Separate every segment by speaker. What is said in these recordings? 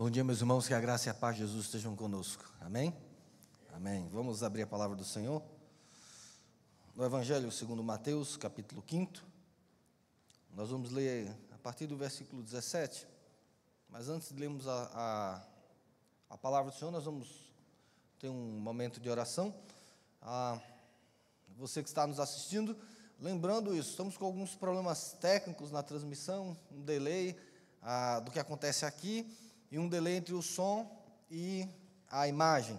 Speaker 1: Bom dia, meus irmãos, que a graça e a paz de Jesus estejam conosco. Amém? Amém. Vamos abrir a palavra do Senhor. No Evangelho segundo Mateus, capítulo 5. Nós vamos ler a partir do versículo 17. Mas antes de lermos a, a, a palavra do Senhor, nós vamos ter um momento de oração. Ah, você que está nos assistindo, lembrando isso, estamos com alguns problemas técnicos na transmissão, um delay ah, do que acontece aqui e um delay entre o som e a imagem.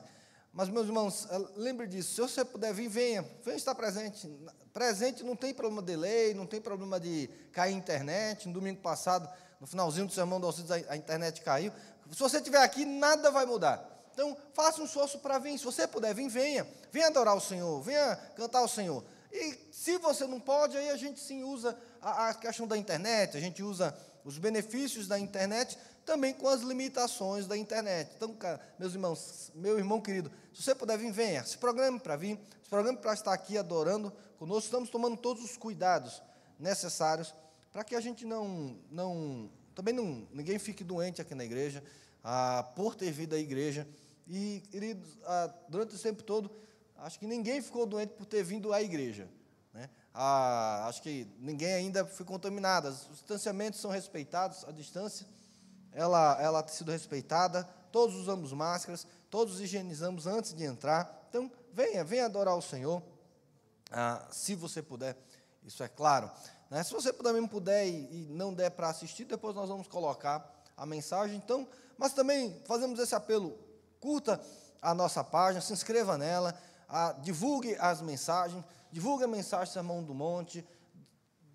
Speaker 1: Mas, meus irmãos, eh, lembre disso. Se você puder vir, venha. Venha estar presente. Presente não tem problema de delay, não tem problema de cair a internet. No domingo passado, no finalzinho do sermão do a internet caiu. Se você estiver aqui, nada vai mudar. Então, faça um esforço para vir. Se você puder vir, venha. Venha adorar o Senhor. Venha cantar ao Senhor. E se você não pode, aí a gente sim usa a, a questão da internet, a gente usa os benefícios da internet também com as limitações da internet. Então, meus irmãos, meu irmão querido, se você puder vir, venha. Se programe para vir, se programe para estar aqui adorando conosco. Estamos tomando todos os cuidados necessários para que a gente não, não também não, ninguém fique doente aqui na igreja, ah, por ter vindo à igreja. E, queridos, ah, durante esse tempo todo, acho que ninguém ficou doente por ter vindo à igreja. Né? Ah, acho que ninguém ainda foi contaminado. Os distanciamentos são respeitados, a distância ela, ela tem sido respeitada, todos usamos máscaras, todos higienizamos antes de entrar. Então, venha, venha adorar o Senhor, ah, se você puder, isso é claro. Né? Se você também puder e, e não der para assistir, depois nós vamos colocar a mensagem. Então, mas também fazemos esse apelo, curta a nossa página, se inscreva nela, ah, divulgue as mensagens, divulgue a mensagem Sermão do Monte,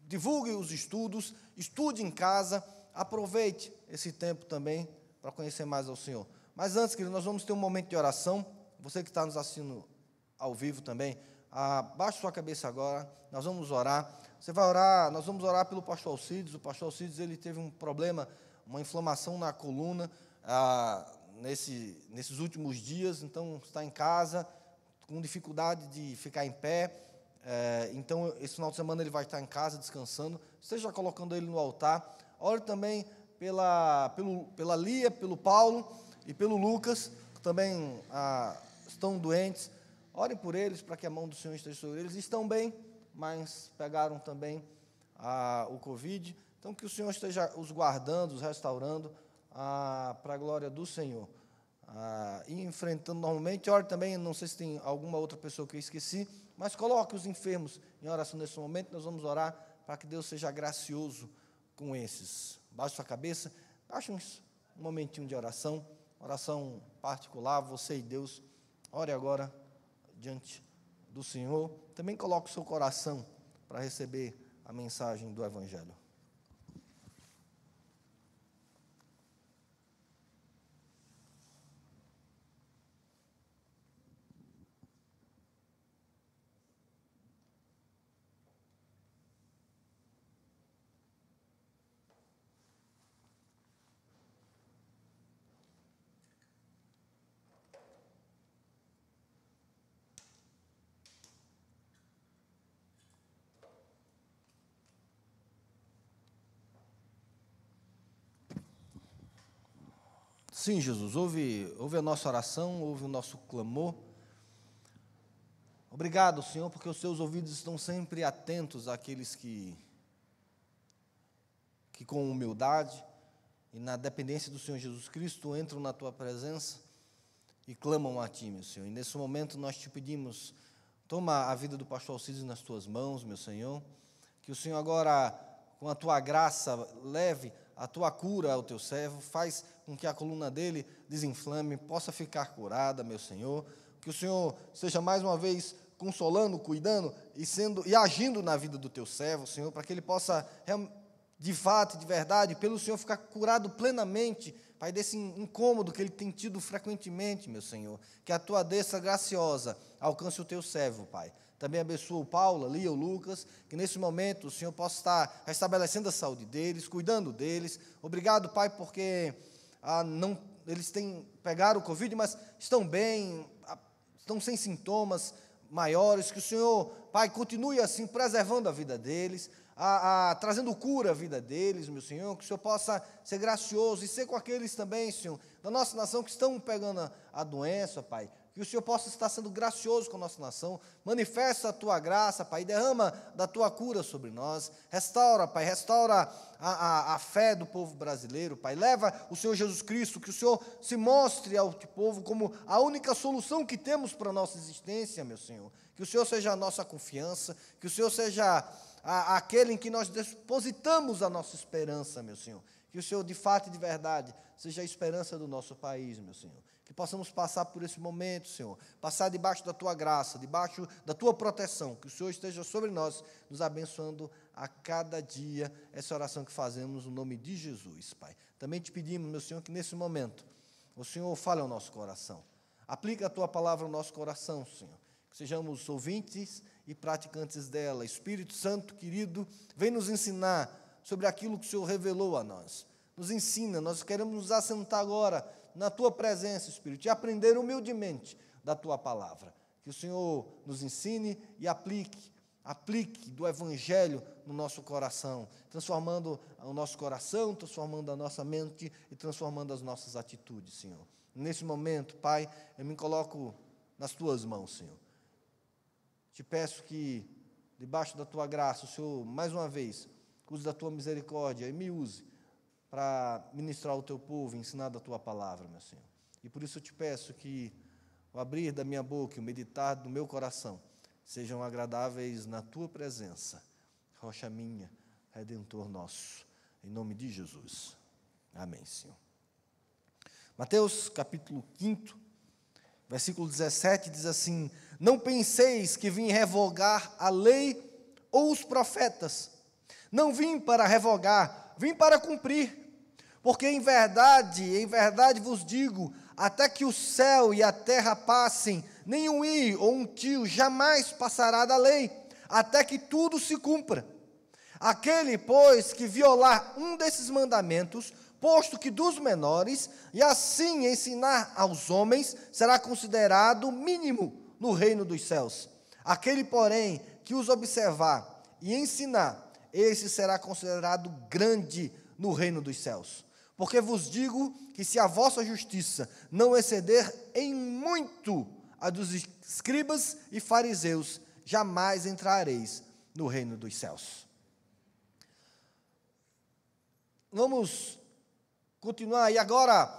Speaker 1: divulgue os estudos, estude em casa, aproveite esse tempo também para conhecer mais ao Senhor. Mas antes, querido, nós vamos ter um momento de oração. Você que está nos assistindo ao vivo também, abaixe sua cabeça agora, nós vamos orar. Você vai orar, nós vamos orar pelo pastor Alcides. O pastor Alcides ele teve um problema, uma inflamação na coluna ah, nesse, nesses últimos dias, então está em casa, com dificuldade de ficar em pé. É, então, esse final de semana ele vai estar em casa descansando. Esteja colocando ele no altar. Ore também pela, pelo, pela Lia, pelo Paulo e pelo Lucas, que também ah, estão doentes. Ore por eles para que a mão do Senhor esteja sobre eles. Estão bem, mas pegaram também ah, o Covid. Então, que o Senhor esteja os guardando, os restaurando, ah, para a glória do Senhor. Ah, e enfrentando normalmente, ore também, não sei se tem alguma outra pessoa que eu esqueci, mas coloque os enfermos em oração nesse momento. Nós vamos orar para que Deus seja gracioso com esses. Baixe sua cabeça, baixe um, momentinho de oração, oração particular, você e Deus. Ore agora diante do Senhor. Também coloque o seu coração para receber a mensagem do Evangelho. Sim, Jesus, ouve, ouve a nossa oração, ouve o nosso clamor. Obrigado, Senhor, porque os seus ouvidos estão sempre atentos àqueles que, que com humildade e na dependência do Senhor Jesus Cristo entram na tua presença e clamam a Ti, meu Senhor. E nesse momento nós te pedimos, toma a vida do pastor Alcides nas tuas mãos, meu Senhor, que o Senhor agora, com a tua graça, leve a tua cura ao teu servo, faz com que a coluna dele desinflame, possa ficar curada, meu Senhor. Que o Senhor seja mais uma vez consolando, cuidando e sendo e agindo na vida do teu servo, Senhor, para que ele possa de fato, de verdade, pelo Senhor ficar curado plenamente, Pai, desse incômodo que ele tem tido frequentemente, meu Senhor. Que a tua desça graciosa alcance o teu servo, Pai. Também abençoa o Paulo, ali, o Lucas, que nesse momento o Senhor possa estar restabelecendo a saúde deles, cuidando deles. Obrigado, Pai, porque ah, não, eles têm pegaram o Covid, mas estão bem, estão sem sintomas maiores. Que o Senhor, Pai, continue assim, preservando a vida deles. a, a, trazendo cura à vida deles, meu Senhor, que o Senhor possa ser gracioso e ser com aqueles também, Senhor, da nossa nação que estão pegando a, a doença, Pai. Que o Senhor possa estar sendo gracioso com a nossa nação. Manifesta a tua graça, Pai. Derrama da tua cura sobre nós. Restaura, Pai. Restaura a, a, a, fé do povo brasileiro, Pai. Leva o Senhor Jesus Cristo. Que o Senhor se mostre ao povo como a única solução que temos para a nossa existência, meu Senhor. Que o Senhor seja a nossa confiança. Que o Senhor seja a, aquele em que nós depositamos a nossa esperança, meu Senhor. Que o Senhor, de fato e de verdade, seja a esperança do nosso país, meu Senhor. Que possamos passar por esse momento, Senhor. Passar debaixo da tua graça, debaixo da tua proteção. Que o Senhor esteja sobre nós, nos abençoando a cada dia. Essa oração que fazemos no nome de Jesus, Pai. Também te pedimos, meu Senhor, que nesse momento o Senhor fale ao nosso coração. Aplica a tua palavra ao nosso coração, Senhor. Que sejamos ouvintes e praticantes dela. Espírito Santo querido, vem nos ensinar sobre aquilo que o Senhor revelou a nós. Nos ensina, nós queremos nos assentar agora na tua presença, Espírito, e aprender humildemente da tua palavra. Que o Senhor nos ensine e aplique, aplique do Evangelho no nosso coração, transformando o nosso coração, transformando a nossa mente e transformando as nossas atitudes, Senhor. Nesse momento, Pai, eu me coloco nas tuas mãos, Senhor. Te peço que, debaixo da tua graça, o Senhor, mais uma vez, use da tua misericórdia e me use para ministrar o teu povo, ensinar da tua palavra, meu Senhor. E por isso eu te peço que o abrir da minha boca e o meditar do meu coração sejam agradáveis na tua presença, rocha minha, redentor nosso, em nome de Jesus. Amém, Senhor. Mateus capítulo 5, versículo 17 diz assim: Não penseis que vim revogar a lei ou os profetas. Não vim para revogar, vim para cumprir. Porque em verdade, em verdade vos digo, até que o céu e a terra passem, nenhum i ou um tio jamais passará da lei, até que tudo se cumpra. Aquele, pois, que violar um desses mandamentos, posto que dos menores, e assim ensinar aos homens, será considerado mínimo no reino dos céus. Aquele, porém, que os observar e ensinar, esse será considerado grande no reino dos céus. Porque vos digo que se a vossa justiça não exceder em muito a dos escribas e fariseus, jamais entrareis no reino dos céus. Vamos continuar, e agora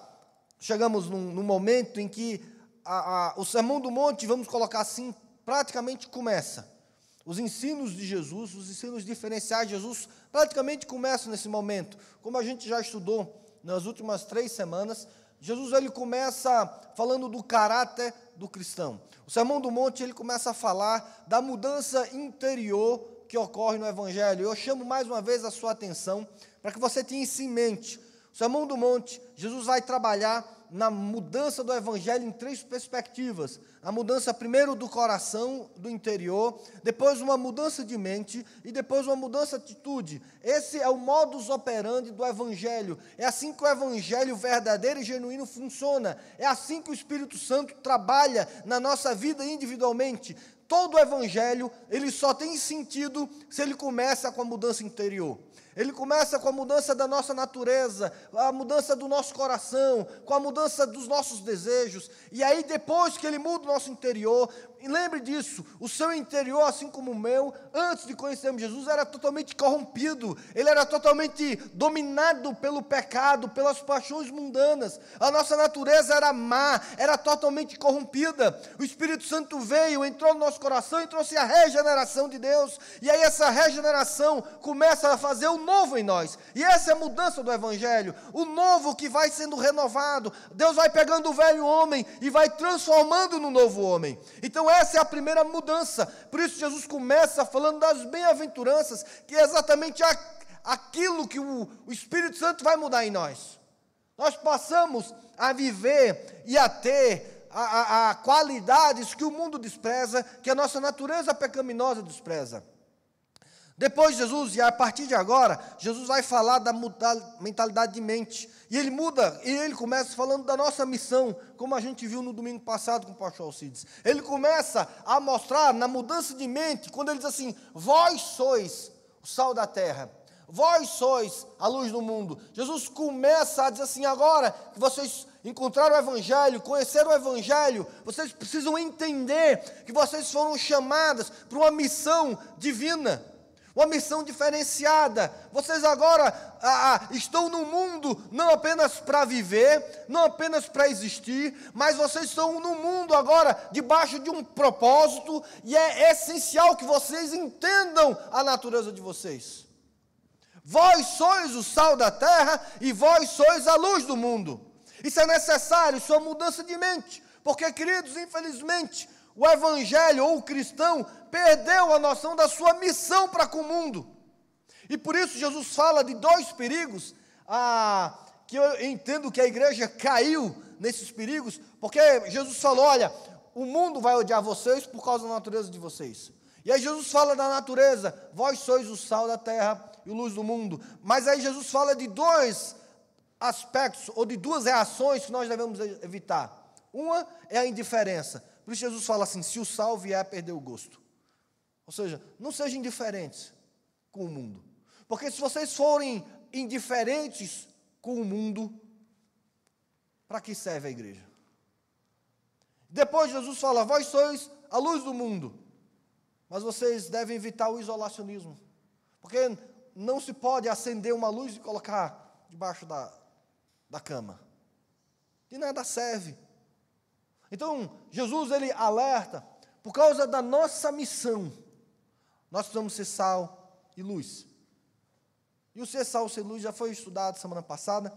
Speaker 1: chegamos num, num momento em que a, a, o Sermão do Monte, vamos colocar assim, praticamente começa. Os ensinos de Jesus, os ensinos diferenciais de Jesus, praticamente começam nesse momento. Como a gente já estudou nas últimas três semanas, Jesus ele começa falando do caráter do cristão. O Sermão do Monte ele começa a falar da mudança interior que ocorre no Evangelho. Eu chamo mais uma vez a sua atenção para que você tenha isso em mente. O Sermão do Monte, Jesus vai trabalhar na mudança do evangelho em três perspectivas. A mudança primeiro do coração, do interior, depois uma mudança de mente e depois uma mudança de atitude. Esse é o modus operandi do evangelho. É assim que o evangelho verdadeiro e genuíno funciona. É assim que o Espírito Santo trabalha na nossa vida individualmente. Todo o evangelho, ele só tem sentido se ele começa com a mudança interior. Ele começa com a mudança da nossa natureza, a mudança do nosso coração, com a mudança dos nossos desejos. E aí, depois que ele muda o nosso interior, e lembre disso, o seu interior, assim como o meu, antes de conhecermos Jesus, era totalmente corrompido, ele era totalmente dominado pelo pecado, pelas paixões mundanas. A nossa natureza era má, era totalmente corrompida. O Espírito Santo veio, entrou no nosso coração e trouxe a regeneração de Deus. E aí essa regeneração começa a fazer o novo em nós. E essa é a mudança do evangelho, o novo que vai sendo renovado. Deus vai pegando o velho homem e vai transformando no novo homem. Então essa é a primeira mudança. Por isso, Jesus começa falando das bem-aventuranças, que é exatamente aquilo que o, o Espírito Santo vai mudar em nós. Nós passamos a viver e a ter a, a, a qualidades que o mundo despreza, que a nossa natureza pecaminosa despreza. Depois Jesus, e a partir de agora, Jesus vai falar da mentalidade de mente. E ele muda, e ele começa falando da nossa missão, como a gente viu no domingo passado com o pastor Alcides. Ele começa a mostrar na mudança de mente, quando ele diz assim: Vós sois o sal da terra. Vós sois a luz do mundo. Jesus começa a dizer assim: agora que vocês encontraram o Evangelho, conheceram o Evangelho, vocês precisam entender que vocês foram chamadas para uma missão divina uma missão diferenciada. Vocês agora ah, estão no mundo não apenas para viver, não apenas para existir, mas vocês estão no mundo agora debaixo de um propósito e é essencial que vocês entendam a natureza de vocês. Vós sois o sal da terra e vós sois a luz do mundo. Isso é necessário, isso é mudança de mente, porque, queridos, infelizmente, o evangelho ou o cristão perdeu a noção da sua missão para com o mundo. E por isso Jesus fala de dois perigos, ah, que eu entendo que a igreja caiu nesses perigos, porque Jesus falou: olha, o mundo vai odiar vocês por causa da natureza de vocês. E aí Jesus fala da natureza, vós sois o sal da terra e a luz do mundo. Mas aí Jesus fala de dois aspectos, ou de duas reações que nós devemos evitar. Uma é a indiferença. Por isso Jesus fala assim: se o sal vier perder o gosto. Ou seja, não sejam indiferentes com o mundo. Porque se vocês forem indiferentes com o mundo, para que serve a igreja? Depois Jesus fala: vós sois a luz do mundo. Mas vocês devem evitar o isolacionismo. Porque não se pode acender uma luz e colocar debaixo da, da cama. De nada serve. Então, Jesus ele alerta por causa da nossa missão. Nós precisamos ser sal e luz. E o ser sal e luz já foi estudado semana passada.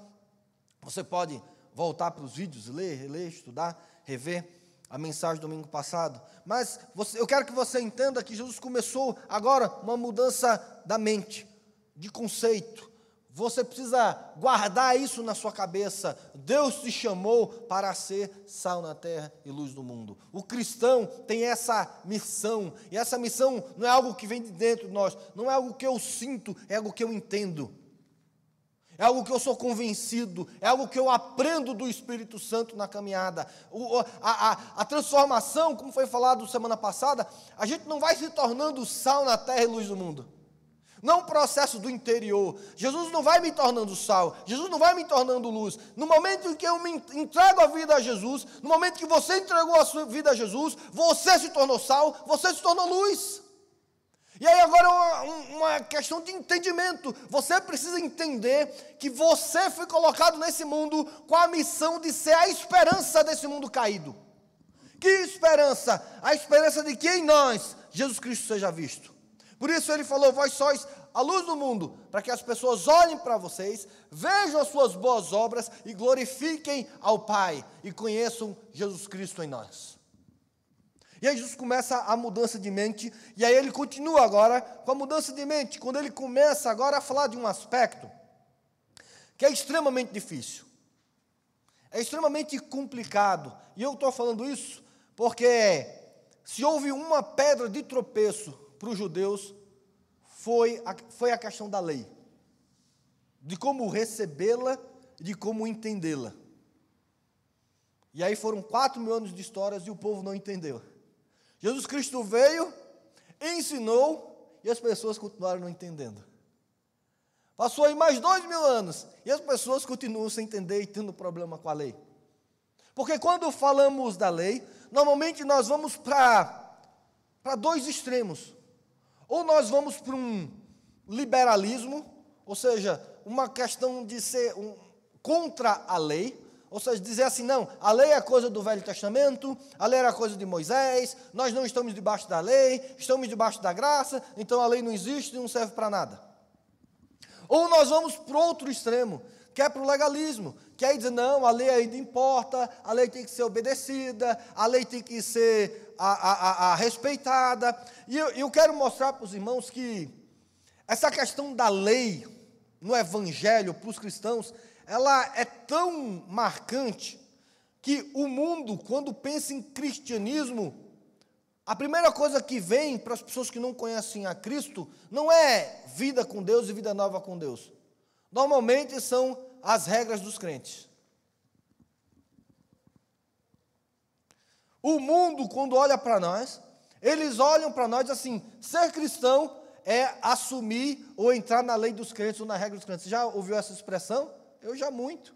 Speaker 1: Você pode voltar para os vídeos, ler, reler, estudar, rever a mensagem do domingo passado. Mas você, eu quero que você entenda que Jesus começou agora uma mudança da mente, de conceito, você precisa guardar isso na sua cabeça. Deus te chamou para ser sal na terra e luz do mundo. O cristão tem essa missão, e essa missão não é algo que vem de dentro de nós, não é algo que eu sinto, é algo que eu entendo. É algo que eu sou convencido, é algo que eu aprendo do Espírito Santo na caminhada. O, a, a, a transformação, como foi falado semana passada, a gente não vai se tornando sal na terra e luz do mundo. Não processo do interior. Jesus não vai me tornando sal, Jesus não vai me tornando luz. No momento em que eu me entrego a vida a Jesus, no momento que você entregou a sua vida a Jesus, você se tornou sal, você se tornou luz. E aí agora é uma, uma questão de entendimento. Você precisa entender que você foi colocado nesse mundo com a missão de ser a esperança desse mundo caído. Que esperança? A esperança de que em nós Jesus Cristo seja visto. Por isso ele falou: Vós sois a luz do mundo, para que as pessoas olhem para vocês, vejam as suas boas obras e glorifiquem ao Pai e conheçam Jesus Cristo em nós. E aí Jesus começa a mudança de mente, e aí ele continua agora com a mudança de mente, quando ele começa agora a falar de um aspecto que é extremamente difícil, é extremamente complicado, e eu estou falando isso porque se houve uma pedra de tropeço para os judeus foi a, foi a questão da lei, de como recebê-la e de como entendê-la. E aí foram quatro mil anos de histórias e o povo não entendeu. Jesus Cristo veio, ensinou e as pessoas continuaram não entendendo. Passou aí mais dois mil anos e as pessoas continuam sem entender e tendo problema com a lei. Porque quando falamos da lei, normalmente nós vamos para dois extremos. Ou nós vamos para um liberalismo, ou seja, uma questão de ser um, contra a lei, ou seja, dizer assim, não, a lei é coisa do Velho Testamento, a lei era coisa de Moisés, nós não estamos debaixo da lei, estamos debaixo da graça, então a lei não existe e não serve para nada. Ou nós vamos para outro extremo, que é para o legalismo, que aí diz, não, a lei ainda importa, a lei tem que ser obedecida, a lei tem que ser a, a, a, respeitada. E eu, eu quero mostrar para os irmãos que essa questão da lei no evangelho para os cristãos, ela é tão marcante que o mundo, quando pensa em cristianismo, a primeira coisa que vem para as pessoas que não conhecem a Cristo não é vida com Deus e vida nova com Deus. Normalmente são as regras dos crentes. O mundo, quando olha para nós, eles olham para nós assim: ser cristão é assumir ou entrar na lei dos crentes ou na regra dos crentes. Você já ouviu essa expressão? Eu já muito.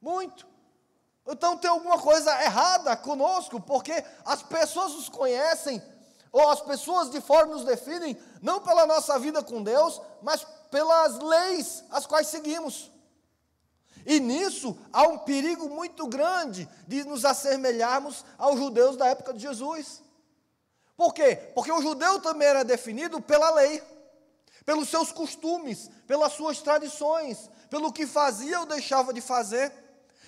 Speaker 1: Muito. Então tem alguma coisa errada conosco, porque as pessoas nos conhecem, ou as pessoas de fora nos definem, não pela nossa vida com Deus, mas pelas leis as quais seguimos. E nisso há um perigo muito grande de nos assemelharmos aos judeus da época de Jesus. Por quê? Porque o judeu também era definido pela lei, pelos seus costumes, pelas suas tradições, pelo que fazia ou deixava de fazer.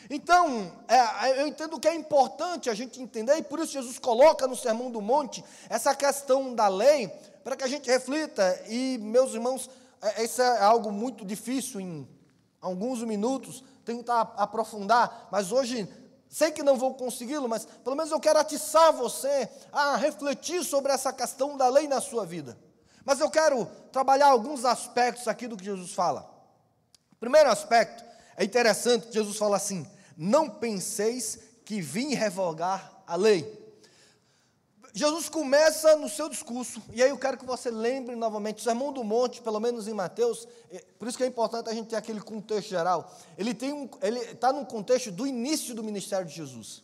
Speaker 1: Então, é, eu entendo que é importante a gente entender, e por isso Jesus coloca no Sermão do Monte essa questão da lei, para que a gente reflita. E, meus irmãos, é, isso é algo muito difícil em alguns minutos, tentar aprofundar, mas hoje sei que não vou consegui-lo, mas pelo menos eu quero atiçar você a refletir sobre essa questão da lei na sua vida. Mas eu quero trabalhar alguns aspectos aqui do que Jesus fala. Primeiro aspecto é interessante, Jesus fala assim: não penseis que vim revogar a lei. Jesus começa no seu discurso, e aí eu quero que você lembre novamente, o Sermão do Monte, pelo menos em Mateus, é, por isso que é importante a gente ter aquele contexto geral. Ele tem um, ele está num contexto do início do ministério de Jesus.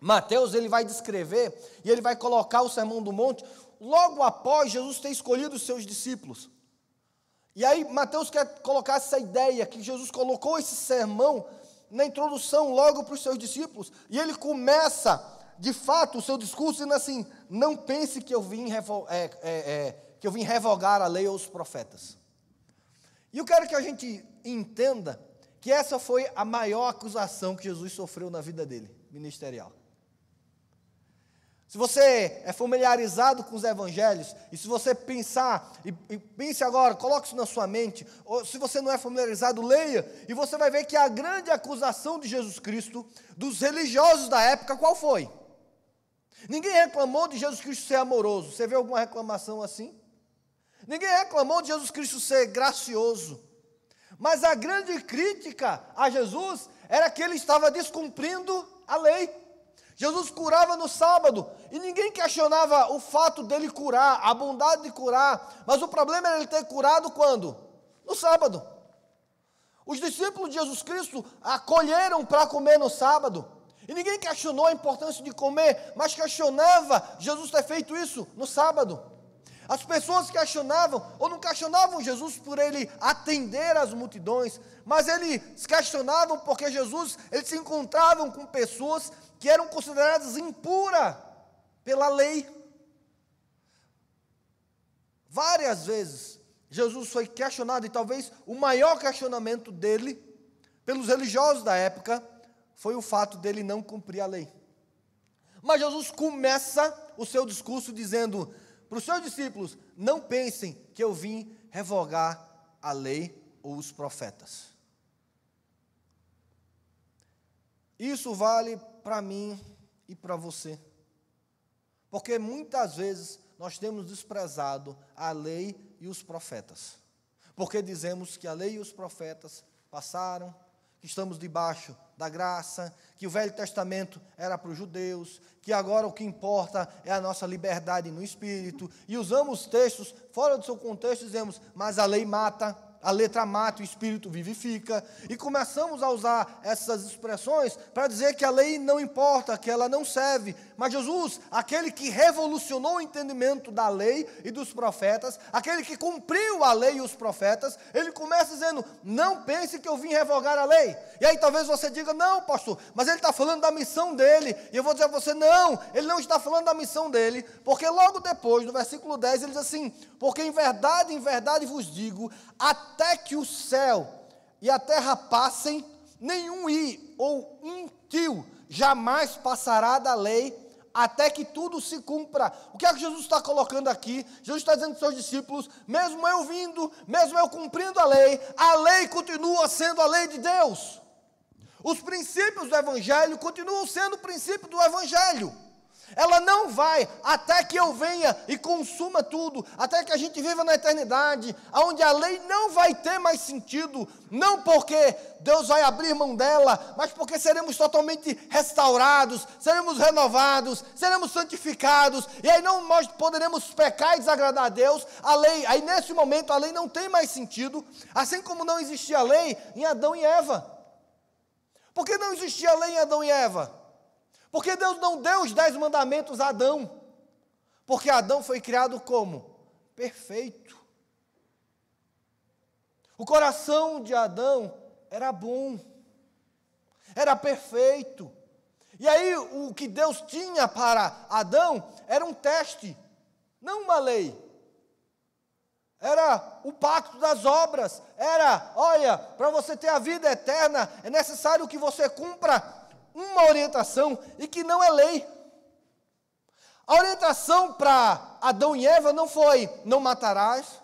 Speaker 1: Mateus ele vai descrever e ele vai colocar o Sermão do Monte logo após Jesus ter escolhido os seus discípulos. E aí Mateus quer colocar essa ideia que Jesus colocou esse sermão na introdução logo para os seus discípulos, e ele começa de fato, o seu discurso dizendo assim: não pense que eu vim, é, é, é, que eu vim revogar a lei ou os profetas. E eu quero que a gente entenda que essa foi a maior acusação que Jesus sofreu na vida dele, ministerial. Se você é familiarizado com os evangelhos, e se você pensar, e, e, pense agora, coloque isso na sua mente, ou se você não é familiarizado, leia, e você vai ver que a grande acusação de Jesus Cristo, dos religiosos da época, qual foi? Ninguém reclamou de Jesus Cristo ser amoroso. Você vê alguma reclamação assim? Ninguém reclamou de Jesus Cristo ser gracioso. Mas a grande crítica a Jesus era que ele estava descumprindo a lei. Jesus curava no sábado e ninguém questionava o fato dele curar, a bondade de curar, mas o problema era ele ter curado quando? No sábado. Os discípulos de Jesus Cristo acolheram para comer no sábado. E ninguém questionou a importância de comer, mas questionava Jesus ter feito isso no sábado. As pessoas questionavam, ou não questionavam Jesus por ele atender as multidões, mas eles questionavam porque Jesus, eles se encontravam com pessoas que eram consideradas impuras pela lei. Várias vezes Jesus foi questionado, e talvez o maior questionamento dele, pelos religiosos da época, foi o fato dele não cumprir a lei. Mas Jesus começa o seu discurso dizendo para os seus discípulos: não pensem que eu vim revogar a lei ou os profetas. Isso vale para mim e para você. Porque muitas vezes nós temos desprezado a lei e os profetas. Porque dizemos que a lei e os profetas passaram, que estamos debaixo da graça, que o Velho Testamento era para os judeus, que agora o que importa é a nossa liberdade no espírito, e usamos textos fora do seu contexto, dizemos, mas a lei mata, a letra mata, o espírito vivifica, e começamos a usar essas expressões para dizer que a lei não importa, que ela não serve. Mas Jesus, aquele que revolucionou o entendimento da lei e dos profetas, aquele que cumpriu a lei e os profetas, ele começa dizendo: Não pense que eu vim revogar a lei. E aí talvez você diga: Não, pastor, mas ele está falando da missão dele. E eu vou dizer a você: Não, ele não está falando da missão dele, porque logo depois, no versículo 10, ele diz assim: Porque em verdade, em verdade vos digo, até que o céu e a terra passem, nenhum i ou um tio jamais passará da lei até que tudo se cumpra. O que é que Jesus está colocando aqui? Jesus está dizendo para os seus discípulos: mesmo eu vindo, mesmo eu cumprindo a lei, a lei continua sendo a lei de Deus. Os princípios do Evangelho continuam sendo o princípio do Evangelho. Ela não vai até que eu venha e consuma tudo, até que a gente viva na eternidade, onde a lei não vai ter mais sentido, não porque Deus vai abrir mão dela, mas porque seremos totalmente restaurados, seremos renovados, seremos santificados, e aí não nós poderemos pecar e desagradar a Deus. A lei, aí nesse momento a lei não tem mais sentido, assim como não existia lei em Adão e Eva. Por que não existia lei em Adão e Eva? Porque Deus não deu os dez mandamentos a Adão. Porque Adão foi criado como? Perfeito. O coração de Adão era bom, era perfeito. E aí o que Deus tinha para Adão era um teste, não uma lei. Era o pacto das obras. Era, olha, para você ter a vida eterna, é necessário que você cumpra uma orientação e que não é lei. A orientação para Adão e Eva não foi não matarás,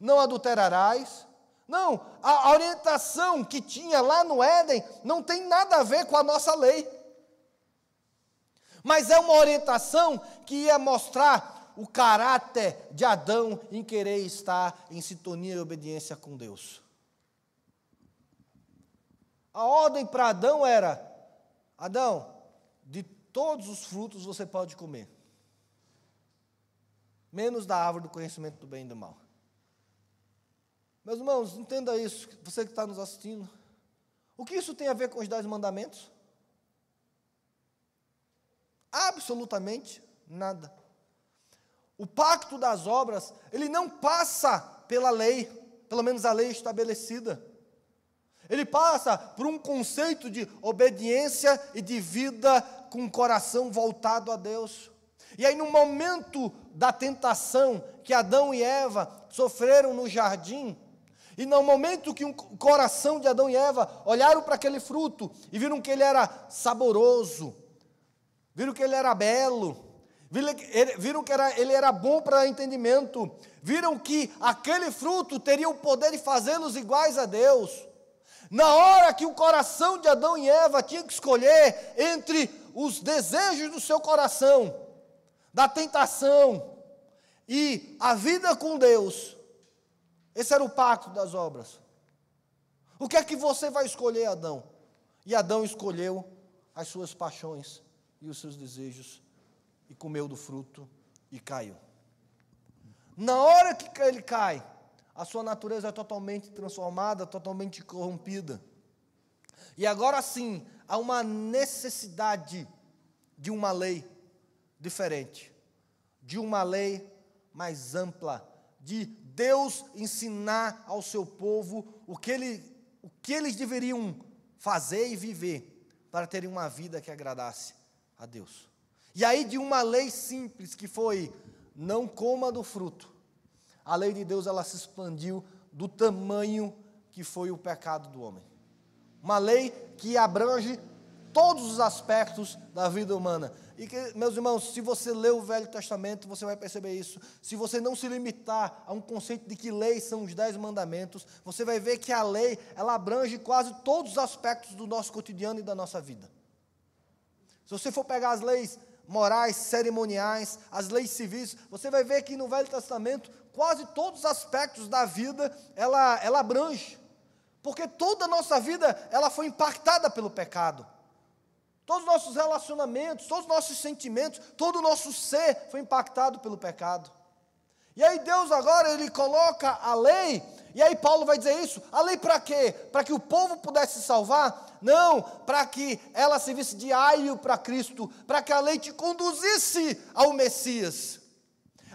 Speaker 1: não adulterarás. Não, a orientação que tinha lá no Éden não tem nada a ver com a nossa lei. Mas é uma orientação que ia mostrar o caráter de Adão em querer estar em sintonia e obediência com Deus. A ordem para Adão era: Adão, de todos os frutos você pode comer, menos da árvore do conhecimento do bem e do mal. Meus irmãos, entenda isso, você que está nos assistindo. O que isso tem a ver com os dez mandamentos? Absolutamente nada. O pacto das obras, ele não passa pela lei, pelo menos a lei estabelecida. Ele passa por um conceito de obediência e de vida com o coração voltado a Deus. E aí, no momento da tentação que Adão e Eva sofreram no jardim, e no momento que o coração de Adão e Eva olharam para aquele fruto e viram que ele era saboroso, viram que ele era belo, viram que era, ele era bom para entendimento, viram que aquele fruto teria o poder de fazê-los iguais a Deus. Na hora que o coração de Adão e Eva tinha que escolher entre os desejos do seu coração, da tentação e a vida com Deus, esse era o pacto das obras. O que é que você vai escolher, Adão? E Adão escolheu as suas paixões e os seus desejos e comeu do fruto e caiu. Na hora que ele cai, a sua natureza é totalmente transformada, totalmente corrompida. E agora sim, há uma necessidade de uma lei diferente, de uma lei mais ampla, de Deus ensinar ao seu povo o que, ele, o que eles deveriam fazer e viver para terem uma vida que agradasse a Deus. E aí, de uma lei simples que foi: não coma do fruto, a lei de Deus ela se expandiu do tamanho que foi o pecado do homem. Uma lei que abrange todos os aspectos da vida humana. E que, meus irmãos, se você ler o Velho Testamento, você vai perceber isso. Se você não se limitar a um conceito de que leis são os dez mandamentos, você vai ver que a lei, ela abrange quase todos os aspectos do nosso cotidiano e da nossa vida. Se você for pegar as leis morais, cerimoniais, as leis civis, você vai ver que no Velho Testamento quase todos os aspectos da vida ela, ela abrange. Porque toda a nossa vida ela foi impactada pelo pecado. Todos os nossos relacionamentos, todos os nossos sentimentos, todo o nosso ser foi impactado pelo pecado. E aí Deus agora ele coloca a lei, e aí Paulo vai dizer isso, a lei para quê? Para que o povo pudesse se salvar? Não, para que ela servisse de aio para Cristo, para que a lei te conduzisse ao Messias.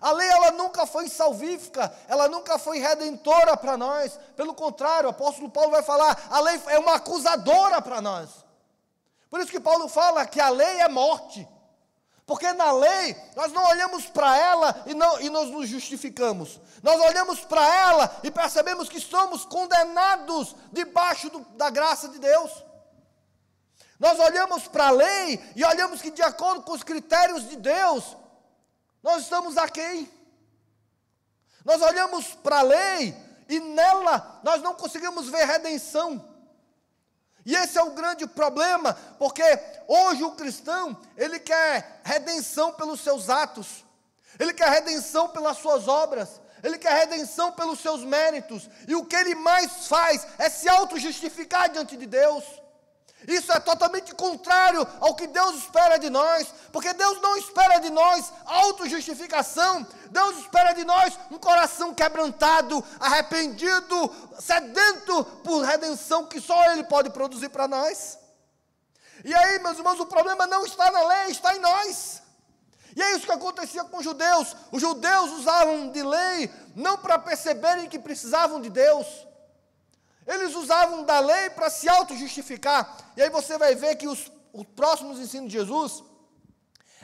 Speaker 1: A lei ela nunca foi salvífica, ela nunca foi redentora para nós. Pelo contrário, o apóstolo Paulo vai falar, a lei é uma acusadora para nós. Por isso que Paulo fala que a lei é morte. Porque na lei nós não olhamos para ela e, não, e nós nos justificamos. Nós olhamos para ela e percebemos que somos condenados debaixo do, da graça de Deus. Nós olhamos para a lei e olhamos que, de acordo com os critérios de Deus, nós estamos a quem? Nós olhamos para a lei e nela nós não conseguimos ver redenção. E esse é o grande problema, porque hoje o cristão, ele quer redenção pelos seus atos, ele quer redenção pelas suas obras, ele quer redenção pelos seus méritos, e o que ele mais faz é se auto-justificar diante de Deus. Isso é totalmente contrário ao que Deus espera de nós, porque Deus não espera de nós autojustificação, Deus espera de nós um coração quebrantado, arrependido, sedento por redenção que só Ele pode produzir para nós. E aí, meus irmãos, o problema não está na lei, está em nós. E é isso que acontecia com os judeus. Os judeus usavam de lei não para perceberem que precisavam de Deus, eles usavam da lei para se auto-justificar. E aí você vai ver que os, os próximos ensinos de Jesus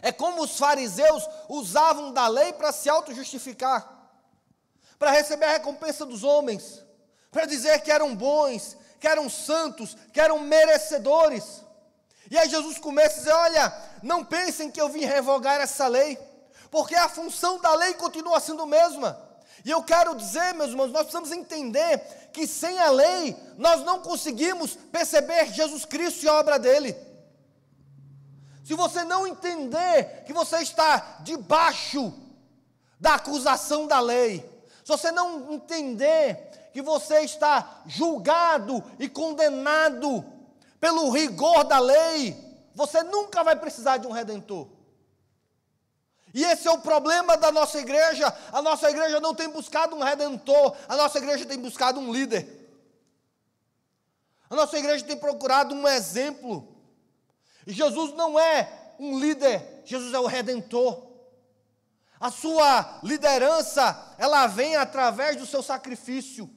Speaker 1: é como os fariseus usavam da lei para se auto-justificar, para receber a recompensa dos homens, para dizer que eram bons, que eram santos, que eram merecedores. E aí Jesus começa a dizer: Olha, não pensem que eu vim revogar essa lei, porque a função da lei continua sendo a mesma. E eu quero dizer, meus irmãos, nós precisamos entender que sem a lei nós não conseguimos perceber Jesus Cristo e a obra dele. Se você não entender que você está debaixo da acusação da lei, se você não entender que você está julgado e condenado pelo rigor da lei, você nunca vai precisar de um redentor. E esse é o problema da nossa igreja. A nossa igreja não tem buscado um redentor, a nossa igreja tem buscado um líder. A nossa igreja tem procurado um exemplo. E Jesus não é um líder, Jesus é o redentor. A sua liderança, ela vem através do seu sacrifício.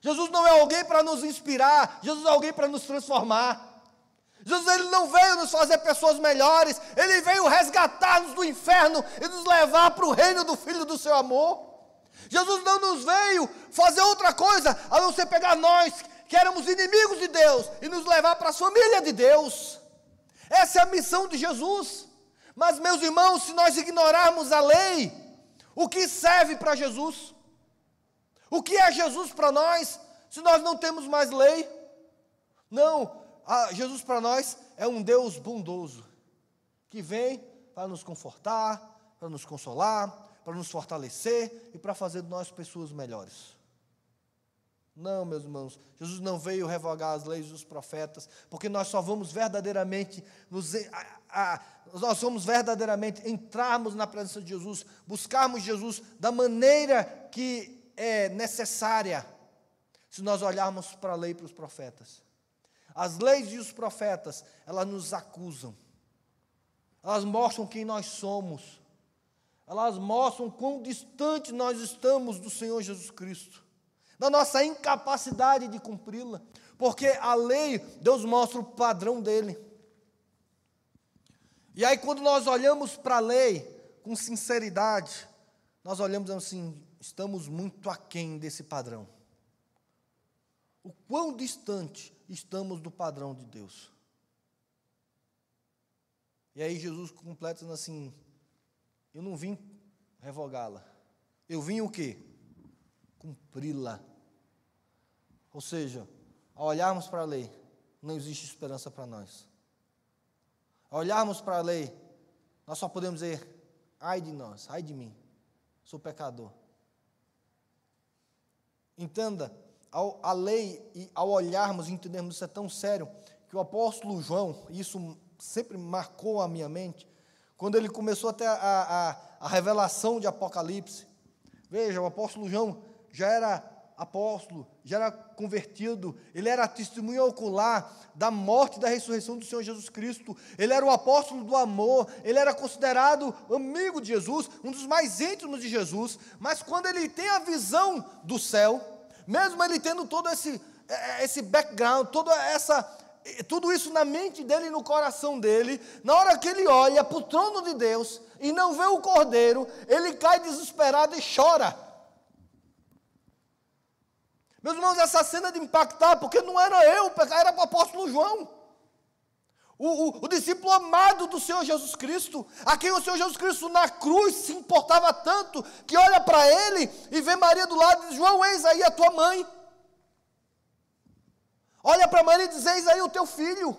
Speaker 1: Jesus não é alguém para nos inspirar, Jesus é alguém para nos transformar. Jesus ele não veio nos fazer pessoas melhores, ele veio resgatar-nos do inferno e nos levar para o reino do Filho do seu amor. Jesus não nos veio fazer outra coisa a não ser pegar nós, que éramos inimigos de Deus, e nos levar para a família de Deus. Essa é a missão de Jesus. Mas, meus irmãos, se nós ignorarmos a lei, o que serve para Jesus? O que é Jesus para nós, se nós não temos mais lei? Não, ah, Jesus para nós é um Deus bondoso, que vem para nos confortar, para nos consolar, para nos fortalecer e para fazer de nós pessoas melhores. Não, meus irmãos, Jesus não veio revogar as leis dos profetas, porque nós só vamos verdadeiramente nos, a, a, nós vamos verdadeiramente entrarmos na presença de Jesus, buscarmos Jesus da maneira que é necessária, se nós olharmos para a lei e para os profetas. As leis e os profetas, elas nos acusam. Elas mostram quem nós somos. Elas mostram quão distante nós estamos do Senhor Jesus Cristo. Da nossa incapacidade de cumpri-la. Porque a lei, Deus mostra o padrão dele. E aí, quando nós olhamos para a lei com sinceridade, nós olhamos assim: estamos muito aquém desse padrão. O quão distante estamos do padrão de Deus. E aí Jesus completa assim: Eu não vim revogá-la. Eu vim o quê? Cumpri-la. Ou seja, ao olharmos para a lei, não existe esperança para nós. Ao olharmos para a lei, nós só podemos dizer: ai de nós, ai de mim, sou pecador. Entenda, ao, a lei e ao olharmos e entendermos isso é tão sério, que o apóstolo João, isso sempre marcou a minha mente, quando ele começou até a, a, a revelação de Apocalipse. Veja, o apóstolo João já era apóstolo, já era convertido, ele era testemunho ocular da morte e da ressurreição do Senhor Jesus Cristo, ele era o apóstolo do amor, ele era considerado amigo de Jesus, um dos mais íntimos de Jesus, mas quando ele tem a visão do céu, mesmo ele tendo todo esse, é, é, esse background, toda essa, tudo isso na mente dele e no coração dele, na hora que ele olha para o trono de Deus e não vê o cordeiro, ele cai desesperado e chora. Meus irmãos, essa cena de impactar, porque não era eu, era o apóstolo João. O, o, o, discípulo amado do Senhor Jesus Cristo, a quem o Senhor Jesus Cristo na cruz se importava tanto, que olha para ele e vê Maria do lado e diz: João, eis aí a tua mãe. Olha para Maria e diz: Eis aí o teu filho.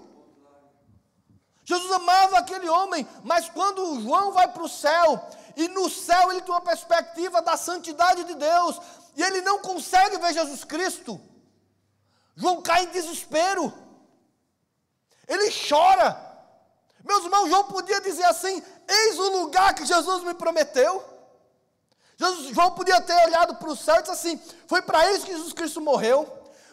Speaker 1: Jesus amava aquele homem, mas quando João vai para o céu, e no céu ele tem uma perspectiva da santidade de Deus, e ele não consegue ver Jesus Cristo, João cai em desespero, ele chora. Meus irmãos, João podia dizer assim: Eis o lugar que Jesus me prometeu. Jesus, João podia ter olhado para o céu e disse assim: Foi para isso que Jesus Cristo morreu.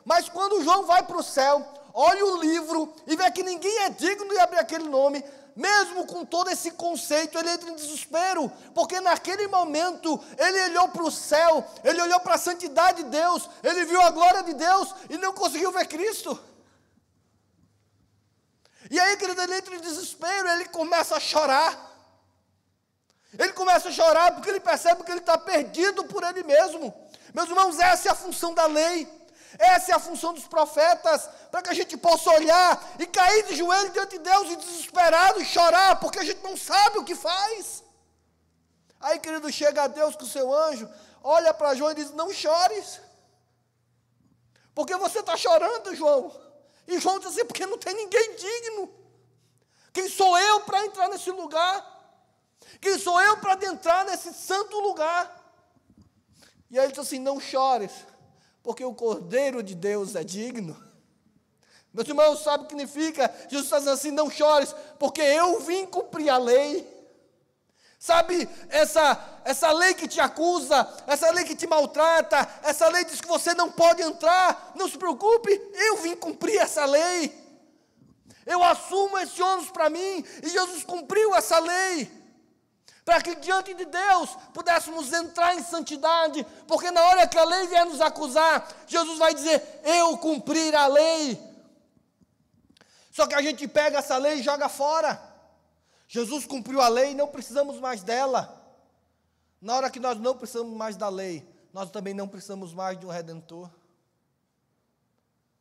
Speaker 1: Mas quando João vai para o céu, olha o livro e vê que ninguém é digno de abrir aquele nome, mesmo com todo esse conceito, ele entra em desespero, porque naquele momento ele olhou para o céu, ele olhou para a santidade de Deus, ele viu a glória de Deus e não conseguiu ver Cristo. E aí, querido, ele entra em desespero, ele começa a chorar. Ele começa a chorar porque ele percebe que ele está perdido por ele mesmo. Meus irmãos, essa é a função da lei. Essa é a função dos profetas, para que a gente possa olhar e cair de joelho diante de Deus e desesperado e chorar, porque a gente não sabe o que faz. Aí, querido, chega a Deus com o seu anjo, olha para João e diz: Não chores, porque você está chorando, João. E João diz assim: Porque não tem ninguém digno. Quem sou eu para entrar nesse lugar? Quem sou eu para entrar nesse santo lugar? E aí ele diz assim: Não chores porque o Cordeiro de Deus é digno. Meus irmãos, sabe o que significa? Jesus está dizendo assim: não chores, porque eu vim cumprir a lei. Sabe, essa, essa lei que te acusa, essa lei que te maltrata, essa lei diz que você não pode entrar, não se preocupe, eu vim cumprir essa lei. Eu assumo esse ônus para mim, e Jesus cumpriu essa lei para que diante de Deus pudéssemos entrar em santidade, porque na hora que a lei vier nos acusar, Jesus vai dizer: Eu cumprir a lei. Só que a gente pega essa lei e joga fora. Jesus cumpriu a lei, não precisamos mais dela. Na hora que nós não precisamos mais da lei, nós também não precisamos mais de um redentor.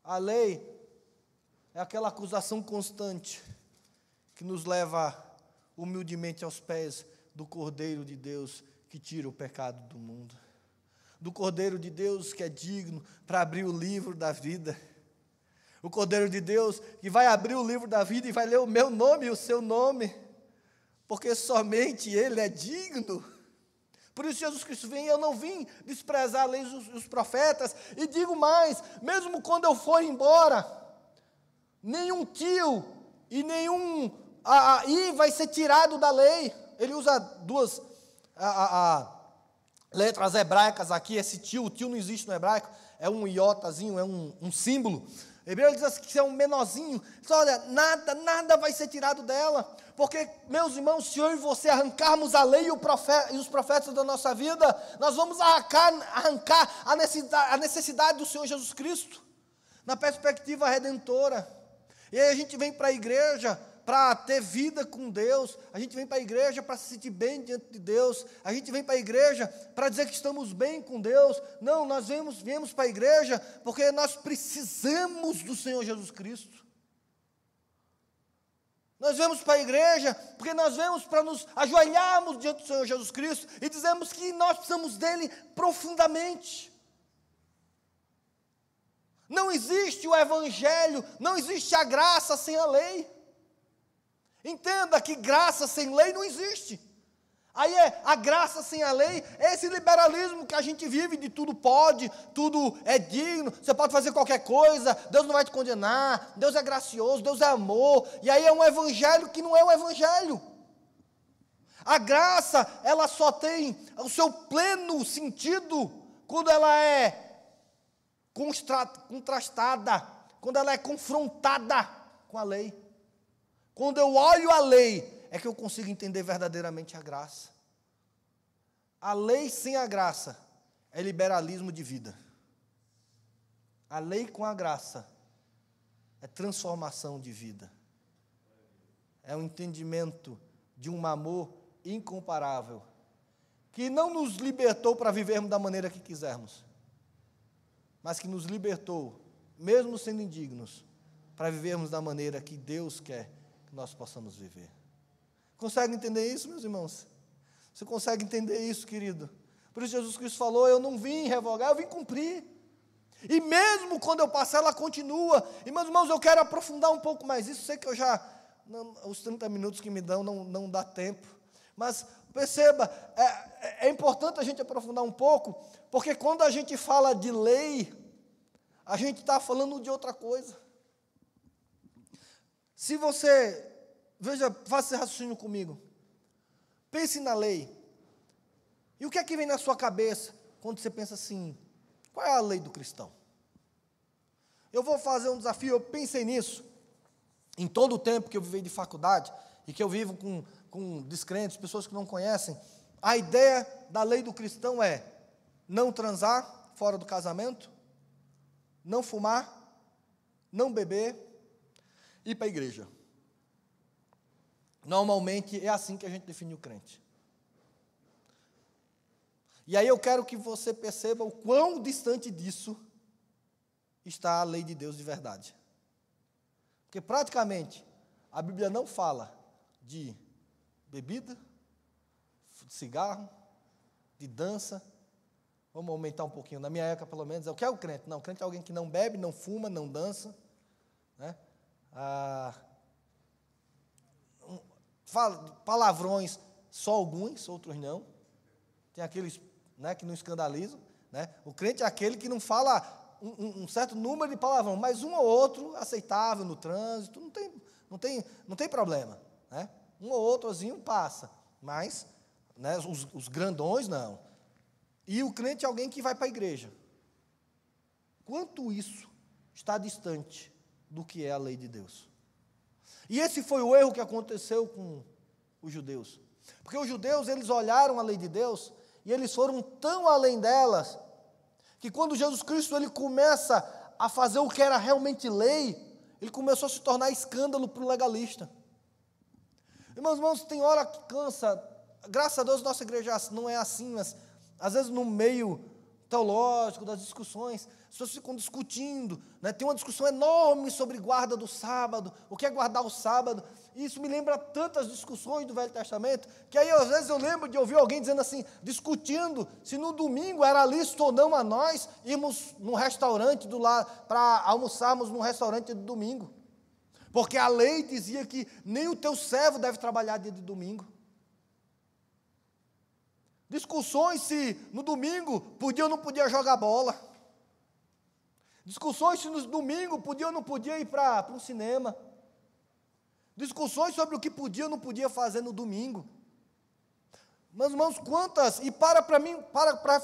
Speaker 1: A lei é aquela acusação constante que nos leva humildemente aos pés do Cordeiro de Deus que tira o pecado do mundo, do Cordeiro de Deus que é digno para abrir o livro da vida, o Cordeiro de Deus que vai abrir o livro da vida e vai ler o meu nome e o seu nome, porque somente Ele é digno. Por isso Jesus Cristo vem, eu não vim desprezar a lei dos os profetas, e digo mais, mesmo quando eu for embora, nenhum tio e nenhum aí vai ser tirado da lei. Ele usa duas a, a, a letras hebraicas aqui, esse tio, o tio não existe no hebraico, é um iotazinho, é um, um símbolo. O hebreu diz assim, que é um menorzinho. Diz, olha, nada, nada vai ser tirado dela. Porque, meus irmãos, se eu e você arrancarmos a lei e, profeta, e os profetas da nossa vida, nós vamos arrancar, arrancar a, necessidade, a necessidade do Senhor Jesus Cristo, na perspectiva redentora. E aí a gente vem para a igreja para ter vida com Deus, a gente vem para a igreja para se sentir bem diante de Deus, a gente vem para a igreja para dizer que estamos bem com Deus. Não, nós viemos, viemos para a igreja porque nós precisamos do Senhor Jesus Cristo. Nós vemos para a igreja porque nós vemos para nos ajoelharmos diante do Senhor Jesus Cristo e dizemos que nós precisamos dele profundamente. Não existe o Evangelho, não existe a graça sem a lei. Entenda que graça sem lei não existe. Aí é a graça sem a lei, é esse liberalismo que a gente vive de tudo pode, tudo é digno, você pode fazer qualquer coisa, Deus não vai te condenar, Deus é gracioso, Deus é amor, e aí é um evangelho que não é um evangelho. A graça, ela só tem o seu pleno sentido quando ela é contrastada, quando ela é confrontada com a lei. Quando eu olho a lei, é que eu consigo entender verdadeiramente a graça. A lei sem a graça é liberalismo de vida. A lei com a graça é transformação de vida. É um entendimento de um amor incomparável, que não nos libertou para vivermos da maneira que quisermos, mas que nos libertou, mesmo sendo indignos, para vivermos da maneira que Deus quer que nós possamos viver. Consegue entender isso, meus irmãos? Você consegue entender isso, querido? Por isso Jesus Cristo falou: Eu não vim revogar, eu vim cumprir. E mesmo quando eu passar, ela continua. E, meus irmãos, eu quero aprofundar um pouco mais isso. Sei que eu já, não, os 30 minutos que me dão não, não dá tempo. Mas perceba, é, é importante a gente aprofundar um pouco, porque quando a gente fala de lei, a gente está falando de outra coisa. Se você, veja, faça esse raciocínio comigo. Pense na lei. E o que é que vem na sua cabeça quando você pensa assim: qual é a lei do cristão? Eu vou fazer um desafio, eu pensei nisso em todo o tempo que eu vivi de faculdade e que eu vivo com, com descrentes, pessoas que não conhecem. A ideia da lei do cristão é não transar fora do casamento, não fumar, não beber, ir para a igreja. Normalmente é assim que a gente define o crente. E aí eu quero que você perceba o quão distante disso está a lei de Deus de verdade. Porque praticamente a Bíblia não fala de bebida, de cigarro, de dança. Vamos aumentar um pouquinho. Na minha época, pelo menos, é o que é o crente? Não, o crente é alguém que não bebe, não fuma, não dança. Né? Ah, palavrões, só alguns, outros não. Tem aqueles né, que não escandalizam. Né? O crente é aquele que não fala um, um, certo número de palavrões, mas um ou outro aceitável no trânsito, não tem, não tem, não tem problema. Né? Um ou outrozinho passa, mas né, os, os grandões não. E o crente é alguém que vai para a igreja. Quanto isso está distante do que é a lei de Deus? E esse foi o erro que aconteceu com os judeus. Porque os judeus, eles olharam a lei de Deus e eles foram tão além delas, que quando Jesus Cristo ele começa a fazer o que era realmente lei, ele começou a se tornar escândalo para o legalista. Irmãos, irmãos, tem hora que cansa. Graças a Deus, nossa igreja não é assim, mas às vezes no meio teológico das discussões, as pessoas ficam discutindo, né? tem uma discussão enorme sobre guarda do sábado, o que é guardar o sábado, e isso me lembra tantas discussões do Velho Testamento, que aí às vezes eu lembro de ouvir alguém dizendo assim, discutindo se no domingo era lícito ou não a nós irmos num restaurante do lá para almoçarmos num restaurante de domingo. Porque a lei dizia que nem o teu servo deve trabalhar dia de domingo. Discussões se no domingo podia ou não podia jogar bola. Discussões se no domingo podia ou não podia ir para um cinema. Discussões sobre o que podia ou não podia fazer no domingo. Meus irmãos, quantas, e para para mim, para para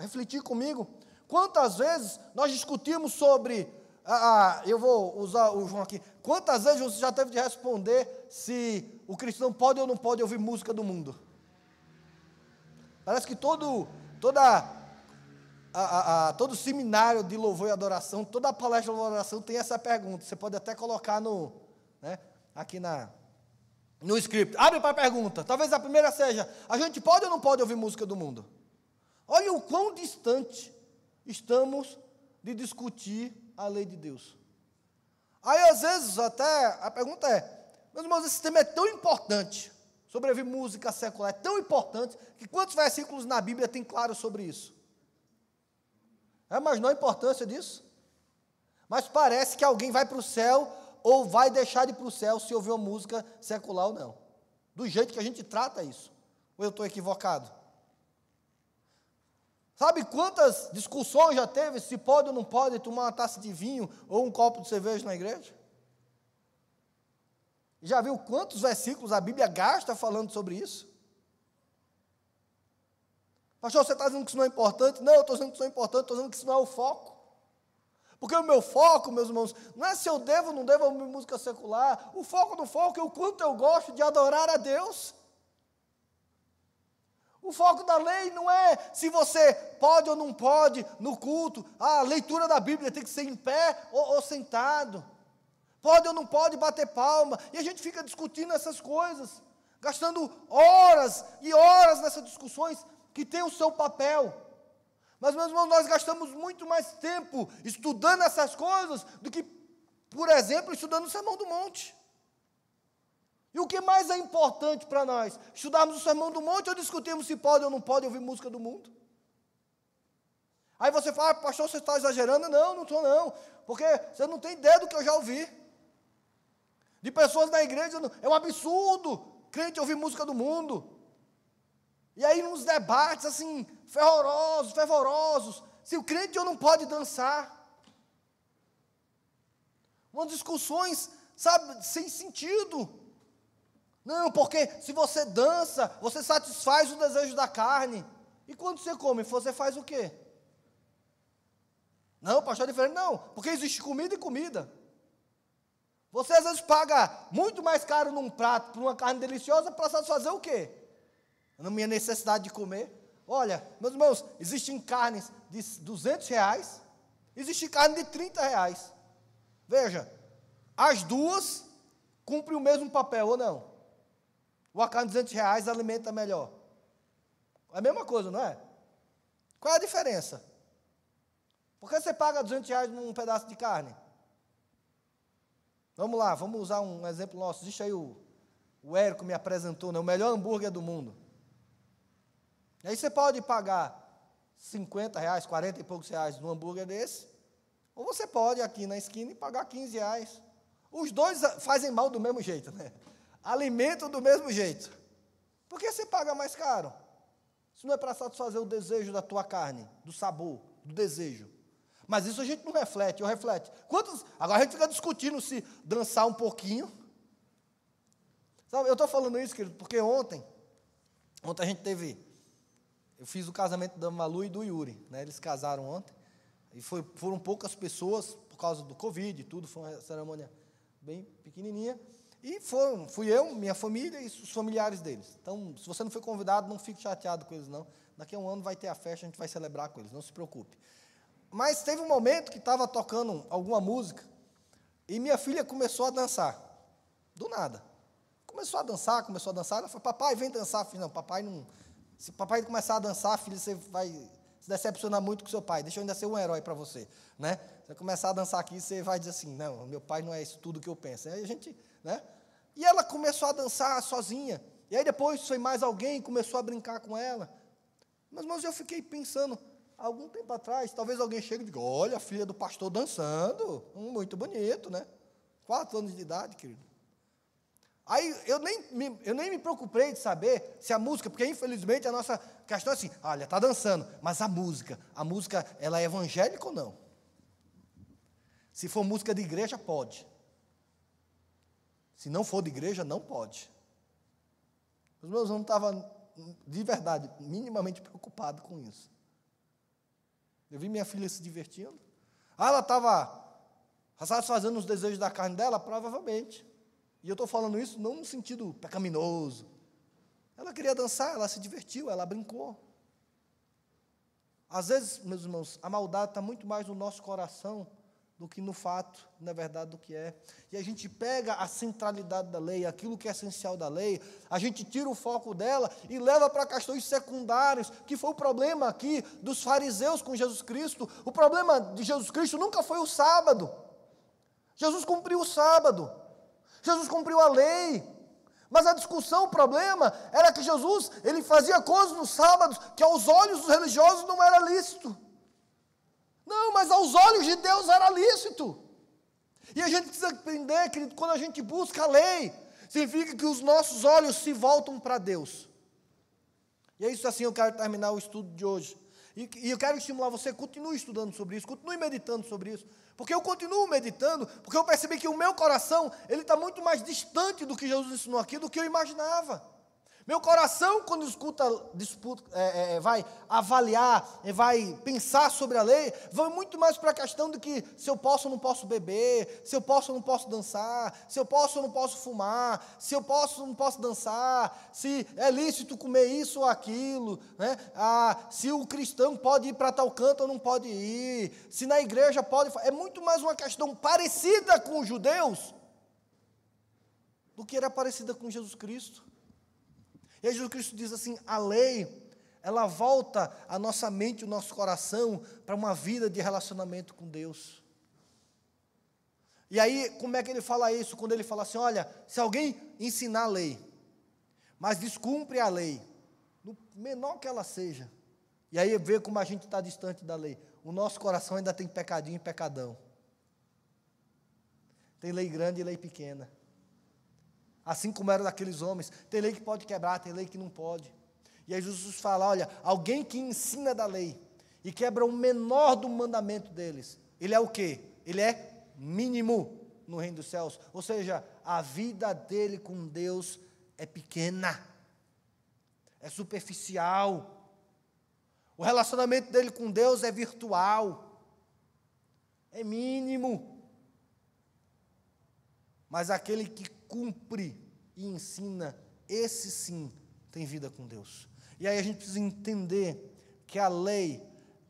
Speaker 1: refletir comigo, quantas vezes nós discutimos sobre, ah, ah, eu vou usar o João aqui, quantas vezes você já teve de responder se o cristão pode ou não pode ouvir música do mundo? Parece que todo, toda, a, a, a, todo seminário de louvor e adoração, toda palestra de louvor e adoração tem essa pergunta, você pode até colocar no, né, aqui na, no script. Abre para a pergunta. Talvez a primeira seja: a gente pode ou não pode ouvir música do mundo? Olha o quão distante estamos de discutir a lei de Deus. Aí, às vezes, até a pergunta é: meus irmãos, esse tema é tão importante sobre ouvir música secular, é tão importante, que quantos versículos na Bíblia tem claro sobre isso? É, mas não a importância disso. Mas parece que alguém vai para o céu ou vai deixar de ir para o céu se ouvir uma música secular ou não. Do jeito que a gente trata isso. Ou eu estou equivocado? Sabe quantas discussões já teve se pode ou não pode tomar uma taça de vinho ou um copo de cerveja na igreja? Já viu quantos versículos a Bíblia gasta falando sobre isso? Pastor, você está dizendo que isso não é importante? Não, eu estou dizendo que isso é importante, estou dizendo que isso não é o foco. Porque o meu foco, meus irmãos, não é se eu devo ou não devo ouvir música secular. O foco do foco é o quanto eu gosto de adorar a Deus. O foco da lei não é se você pode ou não pode no culto. A leitura da Bíblia tem que ser em pé ou, ou sentado. Pode ou não pode bater palma. E a gente fica discutindo essas coisas, gastando horas e horas nessas discussões que tem o seu papel. Mas, meus irmãos, nós gastamos muito mais tempo estudando essas coisas do que, por exemplo, estudando o Sermão do Monte. E o que mais é importante para nós? Estudarmos o Sermão do Monte ou discutirmos se pode ou não pode ouvir música do mundo? Aí você fala, ah, pastor, você está exagerando? Não, não estou não. Porque você não tem ideia do que eu já ouvi. De pessoas na igreja, é um absurdo crente ouvir música do mundo. E aí, nos debates assim, fervorosos, fervorosos, se o crente não pode dançar. Umas discussões, sabe, sem sentido. Não, porque se você dança, você satisfaz o desejo da carne. E quando você come, você faz o quê? Não, pastor, é diferente. Não, porque existe comida e comida. Você às vezes paga muito mais caro num prato por uma carne deliciosa para satisfazer o quê? Na minha necessidade de comer. Olha, meus irmãos, existem carnes de 200 reais, existe carne de 30 reais. Veja, as duas cumprem o mesmo papel ou não? A carne de 200 reais alimenta melhor? É a mesma coisa, não é? Qual é a diferença? Por que você paga 200 reais num pedaço de carne? Vamos lá, vamos usar um exemplo nosso. Existe aí o, o Érico me apresentou, né, o melhor hambúrguer do mundo. Aí você pode pagar 50 reais, 40 e poucos reais num hambúrguer desse, ou você pode aqui na esquina e pagar 15 reais. Os dois fazem mal do mesmo jeito, né? Alimentam do mesmo jeito. Por que você paga mais caro? Isso não é para satisfazer o desejo da tua carne, do sabor, do desejo. Mas isso a gente não reflete, ou reflete. Quantos, agora a gente fica discutindo se dançar um pouquinho. Sabe, eu estou falando isso, querido, porque ontem, ontem a gente teve, eu fiz o casamento da Malu e do Yuri, né? Eles casaram ontem. E foi, foram poucas pessoas por causa do Covid e tudo, foi uma cerimônia bem pequenininha. E foram, fui eu, minha família e os familiares deles. Então, se você não foi convidado, não fique chateado com eles, não. Daqui a um ano vai ter a festa, a gente vai celebrar com eles, não se preocupe. Mas teve um momento que estava tocando alguma música e minha filha começou a dançar. Do nada. Começou a dançar, começou a dançar. Ela falou: Papai, vem dançar. Filho, não, papai não. Se papai começar a dançar, filho, você vai se decepcionar muito com seu pai. Deixa eu ainda ser um herói para você. Né? Você começar a dançar aqui, você vai dizer assim: Não, meu pai não é isso tudo que eu penso. Aí a gente. Né? E ela começou a dançar sozinha. E aí depois foi mais alguém, começou a brincar com ela. Mas, mas eu fiquei pensando, algum tempo atrás, talvez alguém chegue e diga: Olha, a filha do pastor dançando, hum, muito bonito, né? Quatro anos de idade, querido. Aí eu nem, me, eu nem me preocupei de saber se a música, porque infelizmente a nossa questão é assim: olha, está dançando, mas a música, a música, ela é evangélica ou não? Se for música de igreja, pode. Se não for de igreja, não pode. Os meus não estavam, de verdade, minimamente preocupados com isso. Eu vi minha filha se divertindo. Ah, ela estava satisfazendo os desejos da carne dela? Provavelmente. E eu estou falando isso não no sentido pecaminoso. Ela queria dançar, ela se divertiu, ela brincou. Às vezes, meus irmãos, a maldade está muito mais no nosso coração do que no fato, na verdade, do que é. E a gente pega a centralidade da lei, aquilo que é essencial da lei, a gente tira o foco dela e leva para questões secundárias, que foi o problema aqui dos fariseus com Jesus Cristo. O problema de Jesus Cristo nunca foi o sábado. Jesus cumpriu o sábado. Jesus cumpriu a lei. Mas a discussão, o problema, era que Jesus, ele fazia coisas nos sábados que aos olhos dos religiosos não era lícito. Não, mas aos olhos de Deus era lícito. E a gente precisa entender, querido, quando a gente busca a lei, significa que os nossos olhos se voltam para Deus. E é isso assim eu quero terminar o estudo de hoje. E, e eu quero estimular você, continue estudando sobre isso, continue meditando sobre isso. Porque eu continuo meditando, porque eu percebi que o meu coração, ele está muito mais distante do que Jesus ensinou aqui, do que eu imaginava. Meu coração, quando escuta, disputa, é, é, é, vai avaliar, é, vai pensar sobre a lei, vai muito mais para a questão de que se eu posso ou não posso beber, se eu posso ou não posso dançar, se eu posso ou não posso fumar, se eu posso ou não posso dançar, se é lícito comer isso ou aquilo, né? ah, se o cristão pode ir para tal canto ou não pode ir, se na igreja pode. É muito mais uma questão parecida com os judeus do que era parecida com Jesus Cristo. E Jesus Cristo diz assim: a lei, ela volta a nossa mente, o nosso coração para uma vida de relacionamento com Deus. E aí, como é que ele fala isso? Quando ele fala assim: olha, se alguém ensinar a lei, mas descumpre a lei, no menor que ela seja, e aí vê como a gente está distante da lei. o nosso coração ainda tem pecadinho e pecadão. Tem lei grande e lei pequena. Assim como era daqueles homens. Tem lei que pode quebrar, tem lei que não pode. E aí Jesus fala: olha, alguém que ensina da lei e quebra o menor do mandamento deles, ele é o quê? Ele é mínimo no reino dos céus. Ou seja, a vida dele com Deus é pequena, é superficial. O relacionamento dele com Deus é virtual, é mínimo. Mas aquele que cumpre e ensina, esse sim tem vida com Deus. E aí a gente precisa entender que a lei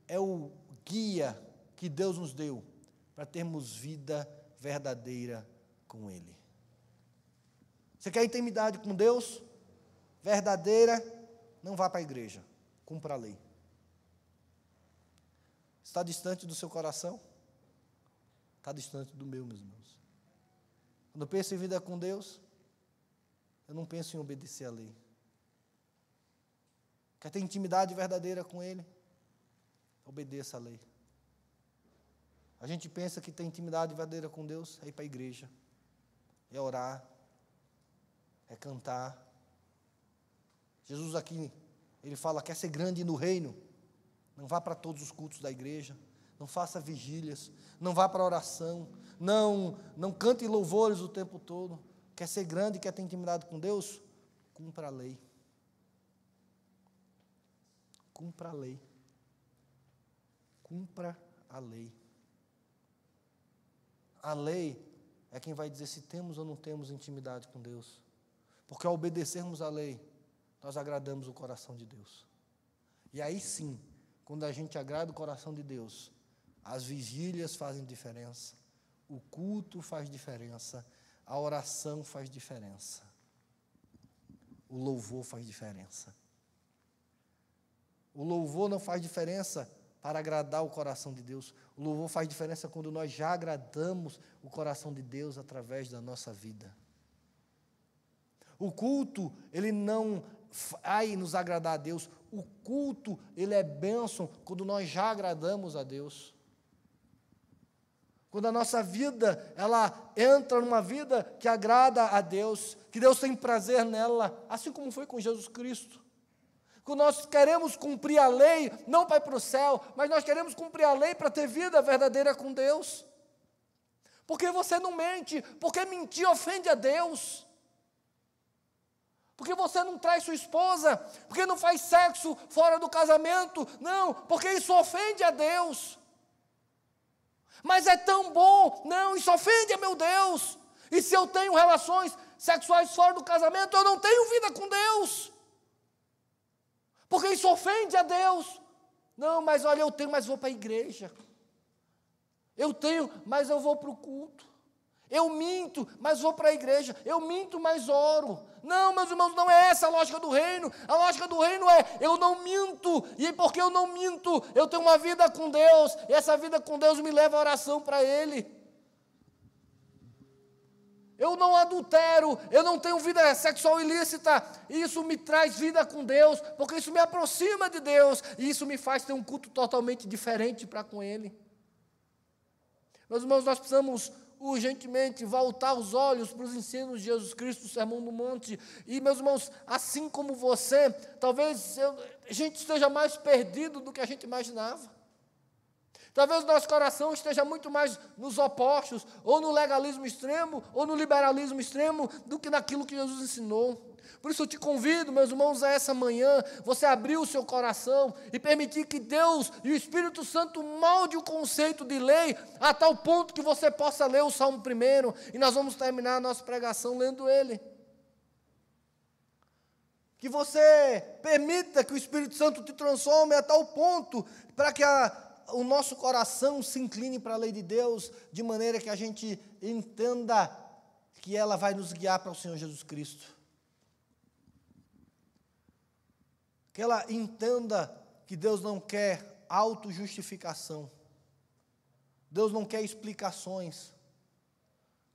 Speaker 1: é o guia que Deus nos deu para termos vida verdadeira com Ele. Você quer intimidade com Deus? Verdadeira? Não vá para a igreja. Cumpra a lei. Está distante do seu coração? Está distante do meu, meus irmãos. Quando eu penso em vida com Deus, eu não penso em obedecer a lei. Quer ter intimidade verdadeira com Ele? Obedeça a lei. A gente pensa que tem intimidade verdadeira com Deus, é ir para a igreja, é orar, é cantar. Jesus aqui, ele fala: quer ser grande no reino? Não vá para todos os cultos da igreja. Não faça vigílias. Não vá para a oração. Não, não cante louvores o tempo todo. Quer ser grande, quer ter intimidade com Deus? Cumpra a lei. Cumpra a lei. Cumpra a lei. A lei é quem vai dizer se temos ou não temos intimidade com Deus. Porque ao obedecermos a lei, nós agradamos o coração de Deus. E aí sim, quando a gente agrada o coração de Deus, as vigílias fazem diferença, o culto faz diferença, a oração faz diferença, o louvor faz diferença. O louvor não faz diferença para agradar o coração de Deus. O louvor faz diferença quando nós já agradamos o coração de Deus através da nossa vida. O culto, ele não vai nos agradar a Deus. O culto, ele é bênção quando nós já agradamos a Deus. Quando a nossa vida, ela entra numa vida que agrada a Deus, que Deus tem prazer nela, assim como foi com Jesus Cristo. Quando nós queremos cumprir a lei, não para ir para o céu, mas nós queremos cumprir a lei para ter vida verdadeira com Deus. Porque você não mente, porque mentir ofende a Deus porque você não traz sua esposa, porque não faz sexo fora do casamento, não, porque isso ofende a Deus. Mas é tão bom, não, isso ofende a meu Deus. E se eu tenho relações sexuais fora do casamento, eu não tenho vida com Deus. Porque isso ofende a Deus. Não, mas olha, eu tenho, mas vou para a igreja. Eu tenho, mas eu vou para o culto. Eu minto, mas vou para a igreja. Eu minto, mas oro. Não, meus irmãos, não é essa a lógica do reino. A lógica do reino é: eu não minto, e porque eu não minto, eu tenho uma vida com Deus, e essa vida com Deus me leva a oração para Ele. Eu não adultero, eu não tenho vida sexual ilícita, e isso me traz vida com Deus, porque isso me aproxima de Deus, e isso me faz ter um culto totalmente diferente para com Ele. Meus irmãos, nós precisamos urgentemente voltar os olhos para os ensinos de Jesus Cristo, o Sermão do Monte. E, meus irmãos, assim como você, talvez eu, a gente esteja mais perdido do que a gente imaginava. Talvez o nosso coração esteja muito mais nos opostos, ou no legalismo extremo, ou no liberalismo extremo, do que naquilo que Jesus ensinou. Por isso eu te convido, meus irmãos, a essa manhã, você abrir o seu coração e permitir que Deus e o Espírito Santo molde o conceito de lei a tal ponto que você possa ler o Salmo primeiro e nós vamos terminar a nossa pregação lendo ele. Que você permita que o Espírito Santo te transforme a tal ponto para que a, o nosso coração se incline para a lei de Deus, de maneira que a gente entenda que ela vai nos guiar para o Senhor Jesus Cristo. Que ela entenda que Deus não quer autojustificação. Deus não quer explicações.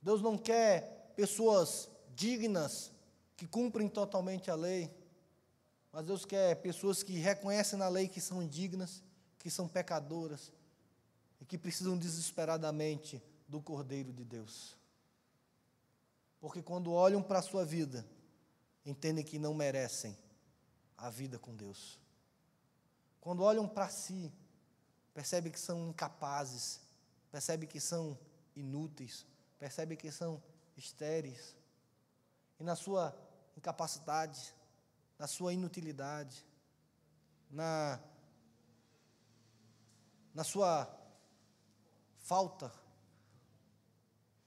Speaker 1: Deus não quer pessoas dignas que cumprem totalmente a lei. Mas Deus quer pessoas que reconhecem na lei que são indignas, que são pecadoras, e que precisam desesperadamente do Cordeiro de Deus. Porque quando olham para a sua vida, entendem que não merecem a vida com Deus. Quando olham para si, percebem que são incapazes, percebem que são inúteis, percebem que são estéreis. E na sua incapacidade, na sua inutilidade, na, na sua falta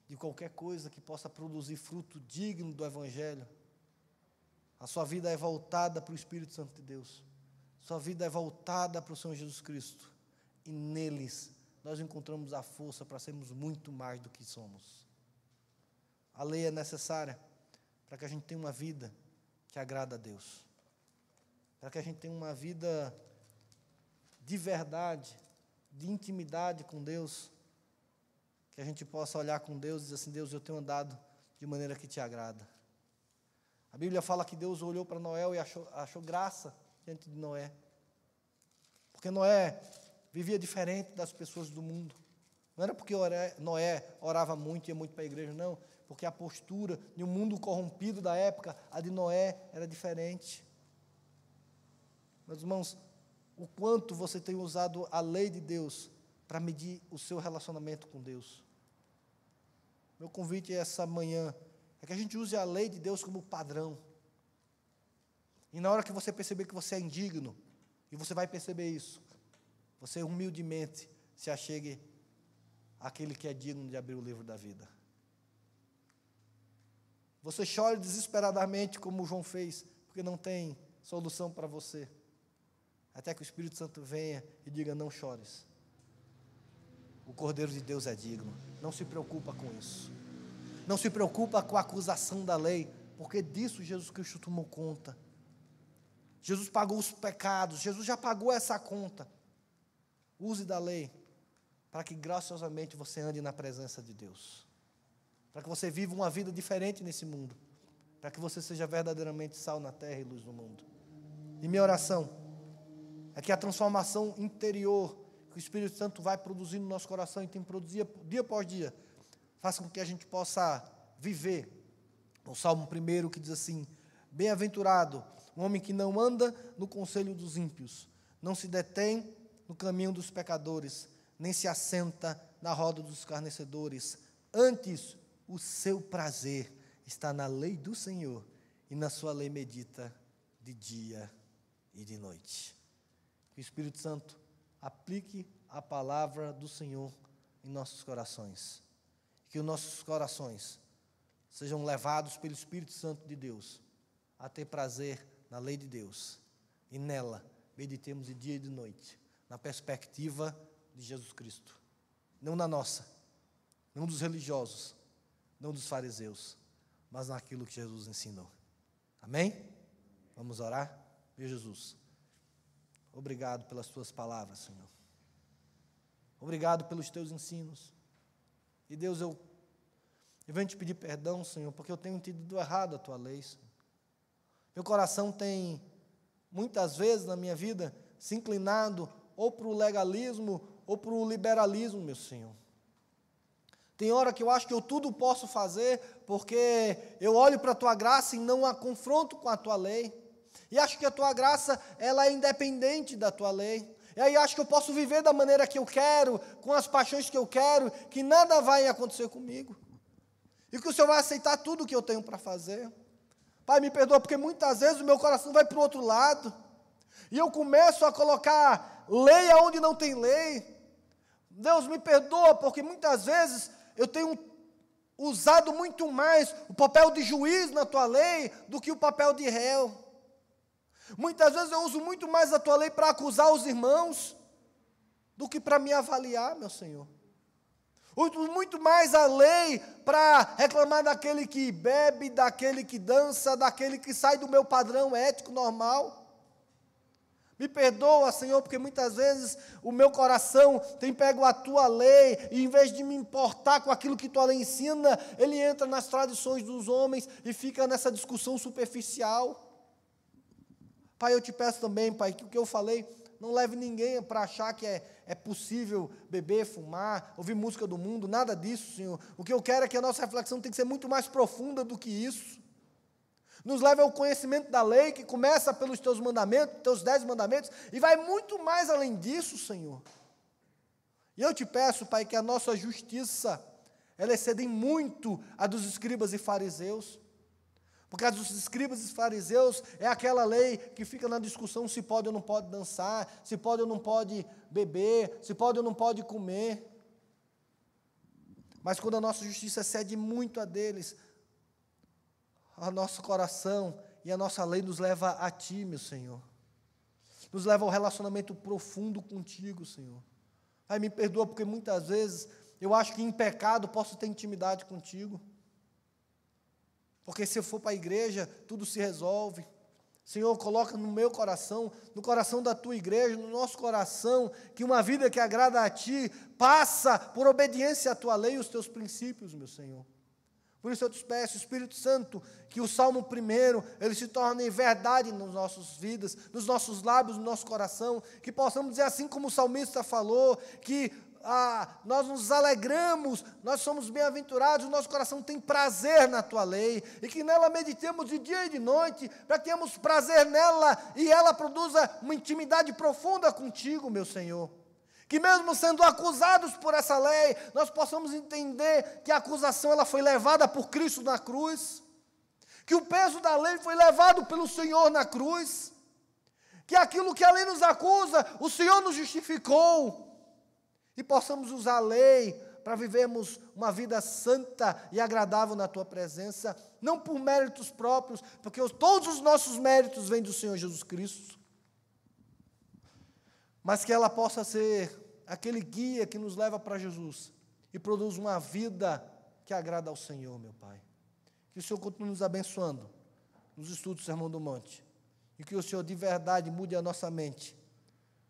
Speaker 1: de qualquer coisa que possa produzir fruto digno do Evangelho. A sua vida é voltada para o Espírito Santo de Deus. Sua vida é voltada para o Senhor Jesus Cristo. E neles nós encontramos a força para sermos muito mais do que somos. A lei é necessária para que a gente tenha uma vida que agrada a Deus. Para que a gente tenha uma vida de verdade, de intimidade com Deus que a gente possa olhar com Deus e dizer assim: Deus, eu tenho andado de maneira que te agrada. A Bíblia fala que Deus olhou para Noé e achou, achou graça diante de Noé. Porque Noé vivia diferente das pessoas do mundo. Não era porque Noé orava muito e ia muito para a igreja, não. Porque a postura de um mundo corrompido da época, a de Noé, era diferente. Meus irmãos, o quanto você tem usado a lei de Deus para medir o seu relacionamento com Deus. Meu convite essa manhã é que a gente use a lei de Deus como padrão. E na hora que você perceber que você é indigno, e você vai perceber isso, você humildemente se achegue àquele que é digno de abrir o livro da vida. Você chore desesperadamente, como João fez, porque não tem solução para você. Até que o Espírito Santo venha e diga: Não chores. O Cordeiro de Deus é digno. Não se preocupa com isso. Não se preocupa com a acusação da lei, porque disso Jesus Cristo tomou conta. Jesus pagou os pecados, Jesus já pagou essa conta. Use da lei para que graciosamente você ande na presença de Deus. Para que você viva uma vida diferente nesse mundo. Para que você seja verdadeiramente sal na terra e luz no mundo. E minha oração é que a transformação interior que o Espírito Santo vai produzindo no nosso coração e tem produzido dia após dia, faça com que a gente possa viver. O Salmo 1 que diz assim: Bem-aventurado o homem que não anda no conselho dos ímpios, não se detém no caminho dos pecadores, nem se assenta na roda dos escarnecedores. Antes, o seu prazer está na lei do Senhor, e na sua lei medita de dia e de noite. Que o Espírito Santo aplique a palavra do Senhor em nossos corações. Que os nossos corações sejam levados pelo Espírito Santo de Deus a ter prazer na lei de Deus e nela meditemos de dia e de noite, na perspectiva de Jesus Cristo, não na nossa, não dos religiosos, não dos fariseus, mas naquilo que Jesus ensinou. Amém? Vamos orar? Meu Jesus. Obrigado pelas tuas palavras, Senhor. Obrigado pelos teus ensinos. E Deus, eu, eu venho te pedir perdão, Senhor, porque eu tenho entendido errado a tua lei. Senhor. Meu coração tem, muitas vezes na minha vida, se inclinado ou para o legalismo ou para o liberalismo, meu Senhor. Tem hora que eu acho que eu tudo posso fazer porque eu olho para a tua graça e não a confronto com a tua lei. E acho que a tua graça, ela é independente da tua lei. E aí acho que eu posso viver da maneira que eu quero, com as paixões que eu quero, que nada vai acontecer comigo. E que o Senhor vai aceitar tudo o que eu tenho para fazer. Pai, me perdoa, porque muitas vezes o meu coração vai para o outro lado. E eu começo a colocar lei aonde não tem lei. Deus me perdoa, porque muitas vezes eu tenho usado muito mais o papel de juiz na tua lei do que o papel de réu. Muitas vezes eu uso muito mais a tua lei para acusar os irmãos do que para me avaliar, meu Senhor. Uso muito mais a lei para reclamar daquele que bebe, daquele que dança, daquele que sai do meu padrão ético normal. Me perdoa, Senhor, porque muitas vezes o meu coração tem pego a tua lei e em vez de me importar com aquilo que tua lei ensina, ele entra nas tradições dos homens e fica nessa discussão superficial. Pai, eu te peço também, Pai, que o que eu falei não leve ninguém para achar que é, é possível beber, fumar, ouvir música do mundo, nada disso, Senhor. O que eu quero é que a nossa reflexão tem que ser muito mais profunda do que isso. Nos leve ao conhecimento da lei, que começa pelos teus mandamentos, teus dez mandamentos, e vai muito mais além disso, Senhor. E eu te peço, Pai, que a nossa justiça, ela excede muito a dos escribas e fariseus. Porque a dos escribas e fariseus é aquela lei que fica na discussão se pode ou não pode dançar, se pode ou não pode beber, se pode ou não pode comer. Mas quando a nossa justiça cede muito a deles, a nosso coração e a nossa lei nos leva a Ti, meu Senhor. Nos leva ao relacionamento profundo contigo, Senhor. Pai, me perdoa porque muitas vezes eu acho que em pecado posso ter intimidade contigo. Porque se eu for para a igreja, tudo se resolve. Senhor, coloca no meu coração, no coração da tua igreja, no nosso coração, que uma vida que agrada a ti passa por obediência à tua lei e os teus princípios, meu Senhor. Por isso eu te peço, Espírito Santo, que o Salmo primeiro, ele se torne verdade nas nossas vidas, nos nossos lábios, no nosso coração, que possamos dizer assim como o salmista falou, que ah, nós nos alegramos, nós somos bem-aventurados, o nosso coração tem prazer na tua lei, e que nela meditemos de dia e de noite, para que tenhamos prazer nela e ela produza uma intimidade profunda contigo, meu Senhor. Que mesmo sendo acusados por essa lei, nós possamos entender que a acusação ela foi levada por Cristo na cruz, que o peso da lei foi levado pelo Senhor na cruz, que aquilo que a lei nos acusa, o Senhor nos justificou e possamos usar a lei para vivermos uma vida santa e agradável na tua presença, não por méritos próprios, porque todos os nossos méritos vêm do Senhor Jesus Cristo, mas que ela possa ser aquele guia que nos leva para Jesus e produz uma vida que agrada ao Senhor, meu Pai. Que o Senhor continue nos abençoando nos estudos do Sermão do Monte e que o Senhor de verdade mude a nossa mente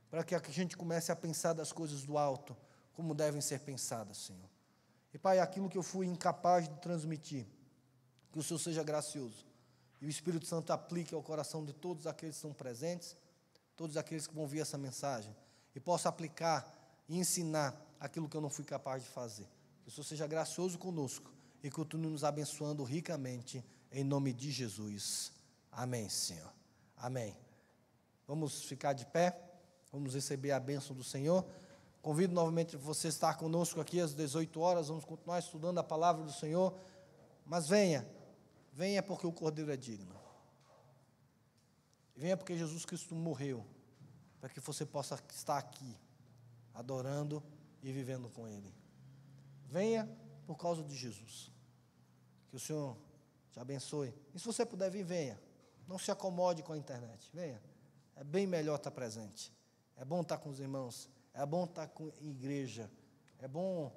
Speaker 1: para que a gente comece a pensar das coisas do alto como devem ser pensadas, Senhor. E, Pai, aquilo que eu fui incapaz de transmitir, que o Senhor seja gracioso e o Espírito Santo aplique ao coração de todos aqueles que estão presentes, todos aqueles que vão ouvir essa mensagem, e possa aplicar e ensinar aquilo que eu não fui capaz de fazer. Que o Senhor seja gracioso conosco e continue nos abençoando ricamente, em nome de Jesus. Amém, Senhor. Amém. Vamos ficar de pé. Vamos receber a bênção do Senhor. Convido novamente você a estar conosco aqui às 18 horas. Vamos continuar estudando a palavra do Senhor. Mas venha, venha porque o Cordeiro é digno. Venha porque Jesus Cristo morreu, para que você possa estar aqui, adorando e vivendo com Ele. Venha por causa de Jesus. Que o Senhor te abençoe. E se você puder vir, venha. Não se acomode com a internet. Venha. É bem melhor estar presente. É bom estar com os irmãos, é bom estar com a igreja, é bom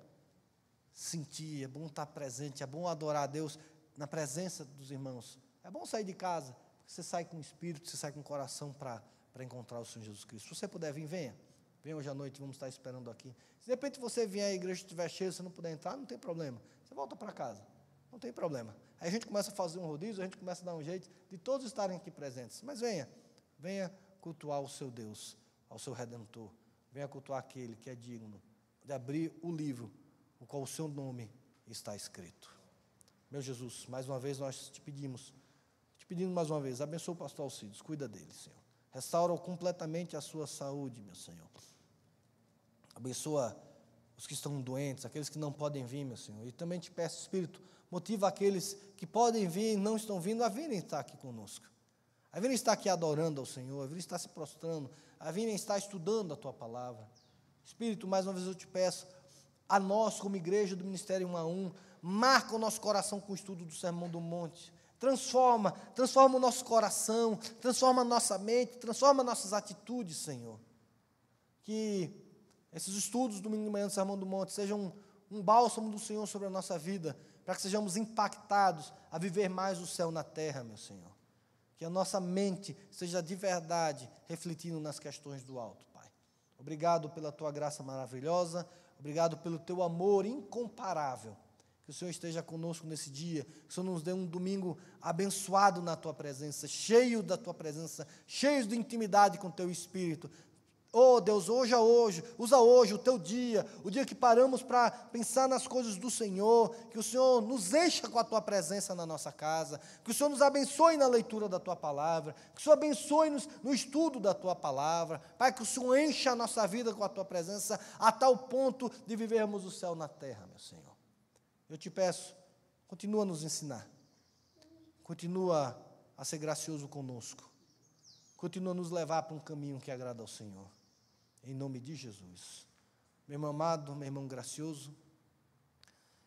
Speaker 1: sentir, é bom estar presente, é bom adorar a Deus na presença dos irmãos. É bom sair de casa, porque você sai com o espírito, você sai com o coração para encontrar o Senhor Jesus Cristo. Se você puder vir, venha. Venha hoje à noite, vamos estar esperando aqui. Se de repente você vier a igreja estiver cheia, você não puder entrar, não tem problema. Você volta para casa. Não tem problema. Aí a gente começa a fazer um rodízio, a gente começa a dar um jeito de todos estarem aqui presentes. Mas venha, venha cultuar o seu Deus ao seu Redentor. Venha cultuar aquele que é digno de abrir o livro, o qual o seu nome está escrito. Meu Jesus, mais uma vez nós te pedimos, te pedimos mais uma vez, abençoa o pastor Alcides, cuida dele, Senhor. Restaura completamente a sua saúde, meu Senhor. Abençoa os que estão doentes, aqueles que não podem vir, meu Senhor. E também te peço, Espírito, motiva aqueles que podem vir e não estão vindo a virem estar aqui conosco. A virem estar aqui adorando ao Senhor, a virem estar se prostrando, a virem estar estudando a tua palavra. Espírito, mais uma vez eu te peço, a nós, como igreja do Ministério 1 a 1, marca o nosso coração com o estudo do Sermão do Monte. Transforma, transforma o nosso coração, transforma a nossa mente, transforma nossas atitudes, Senhor. Que esses estudos do de Manhã do Sermão do Monte sejam um, um bálsamo do Senhor sobre a nossa vida, para que sejamos impactados a viver mais o céu na terra, meu Senhor que a nossa mente seja de verdade refletindo nas questões do alto, Pai. Obrigado pela tua graça maravilhosa, obrigado pelo teu amor incomparável. Que o Senhor esteja conosco nesse dia, que o Senhor nos dê um domingo abençoado na tua presença, cheio da tua presença, cheio de intimidade com o teu espírito, Oh Deus, hoje a hoje, usa hoje o teu dia, o dia que paramos para pensar nas coisas do Senhor, que o Senhor nos encha com a tua presença na nossa casa, que o Senhor nos abençoe na leitura da tua palavra, que o Senhor abençoe-nos no estudo da tua palavra, Pai, que o Senhor encha a nossa vida com a tua presença a tal ponto de vivermos o céu na terra, meu Senhor. Eu te peço, continua a nos ensinar, continua a ser gracioso conosco, continua a nos levar para um caminho que agrada ao Senhor em nome de Jesus. Meu irmão amado, meu irmão gracioso,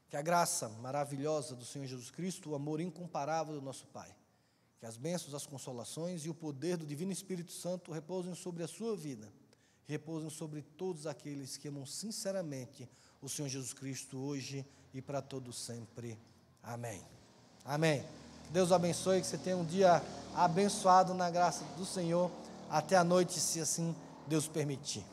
Speaker 1: que a graça maravilhosa do Senhor Jesus Cristo, o amor incomparável do nosso Pai, que as bênçãos, as consolações e o poder do Divino Espírito Santo repousem sobre a sua vida, repousem sobre todos aqueles que amam sinceramente o Senhor Jesus Cristo hoje e para todo sempre. Amém. Amém. Que Deus abençoe, que você tenha um dia abençoado na graça do Senhor. Até a noite, se assim Deus permitir.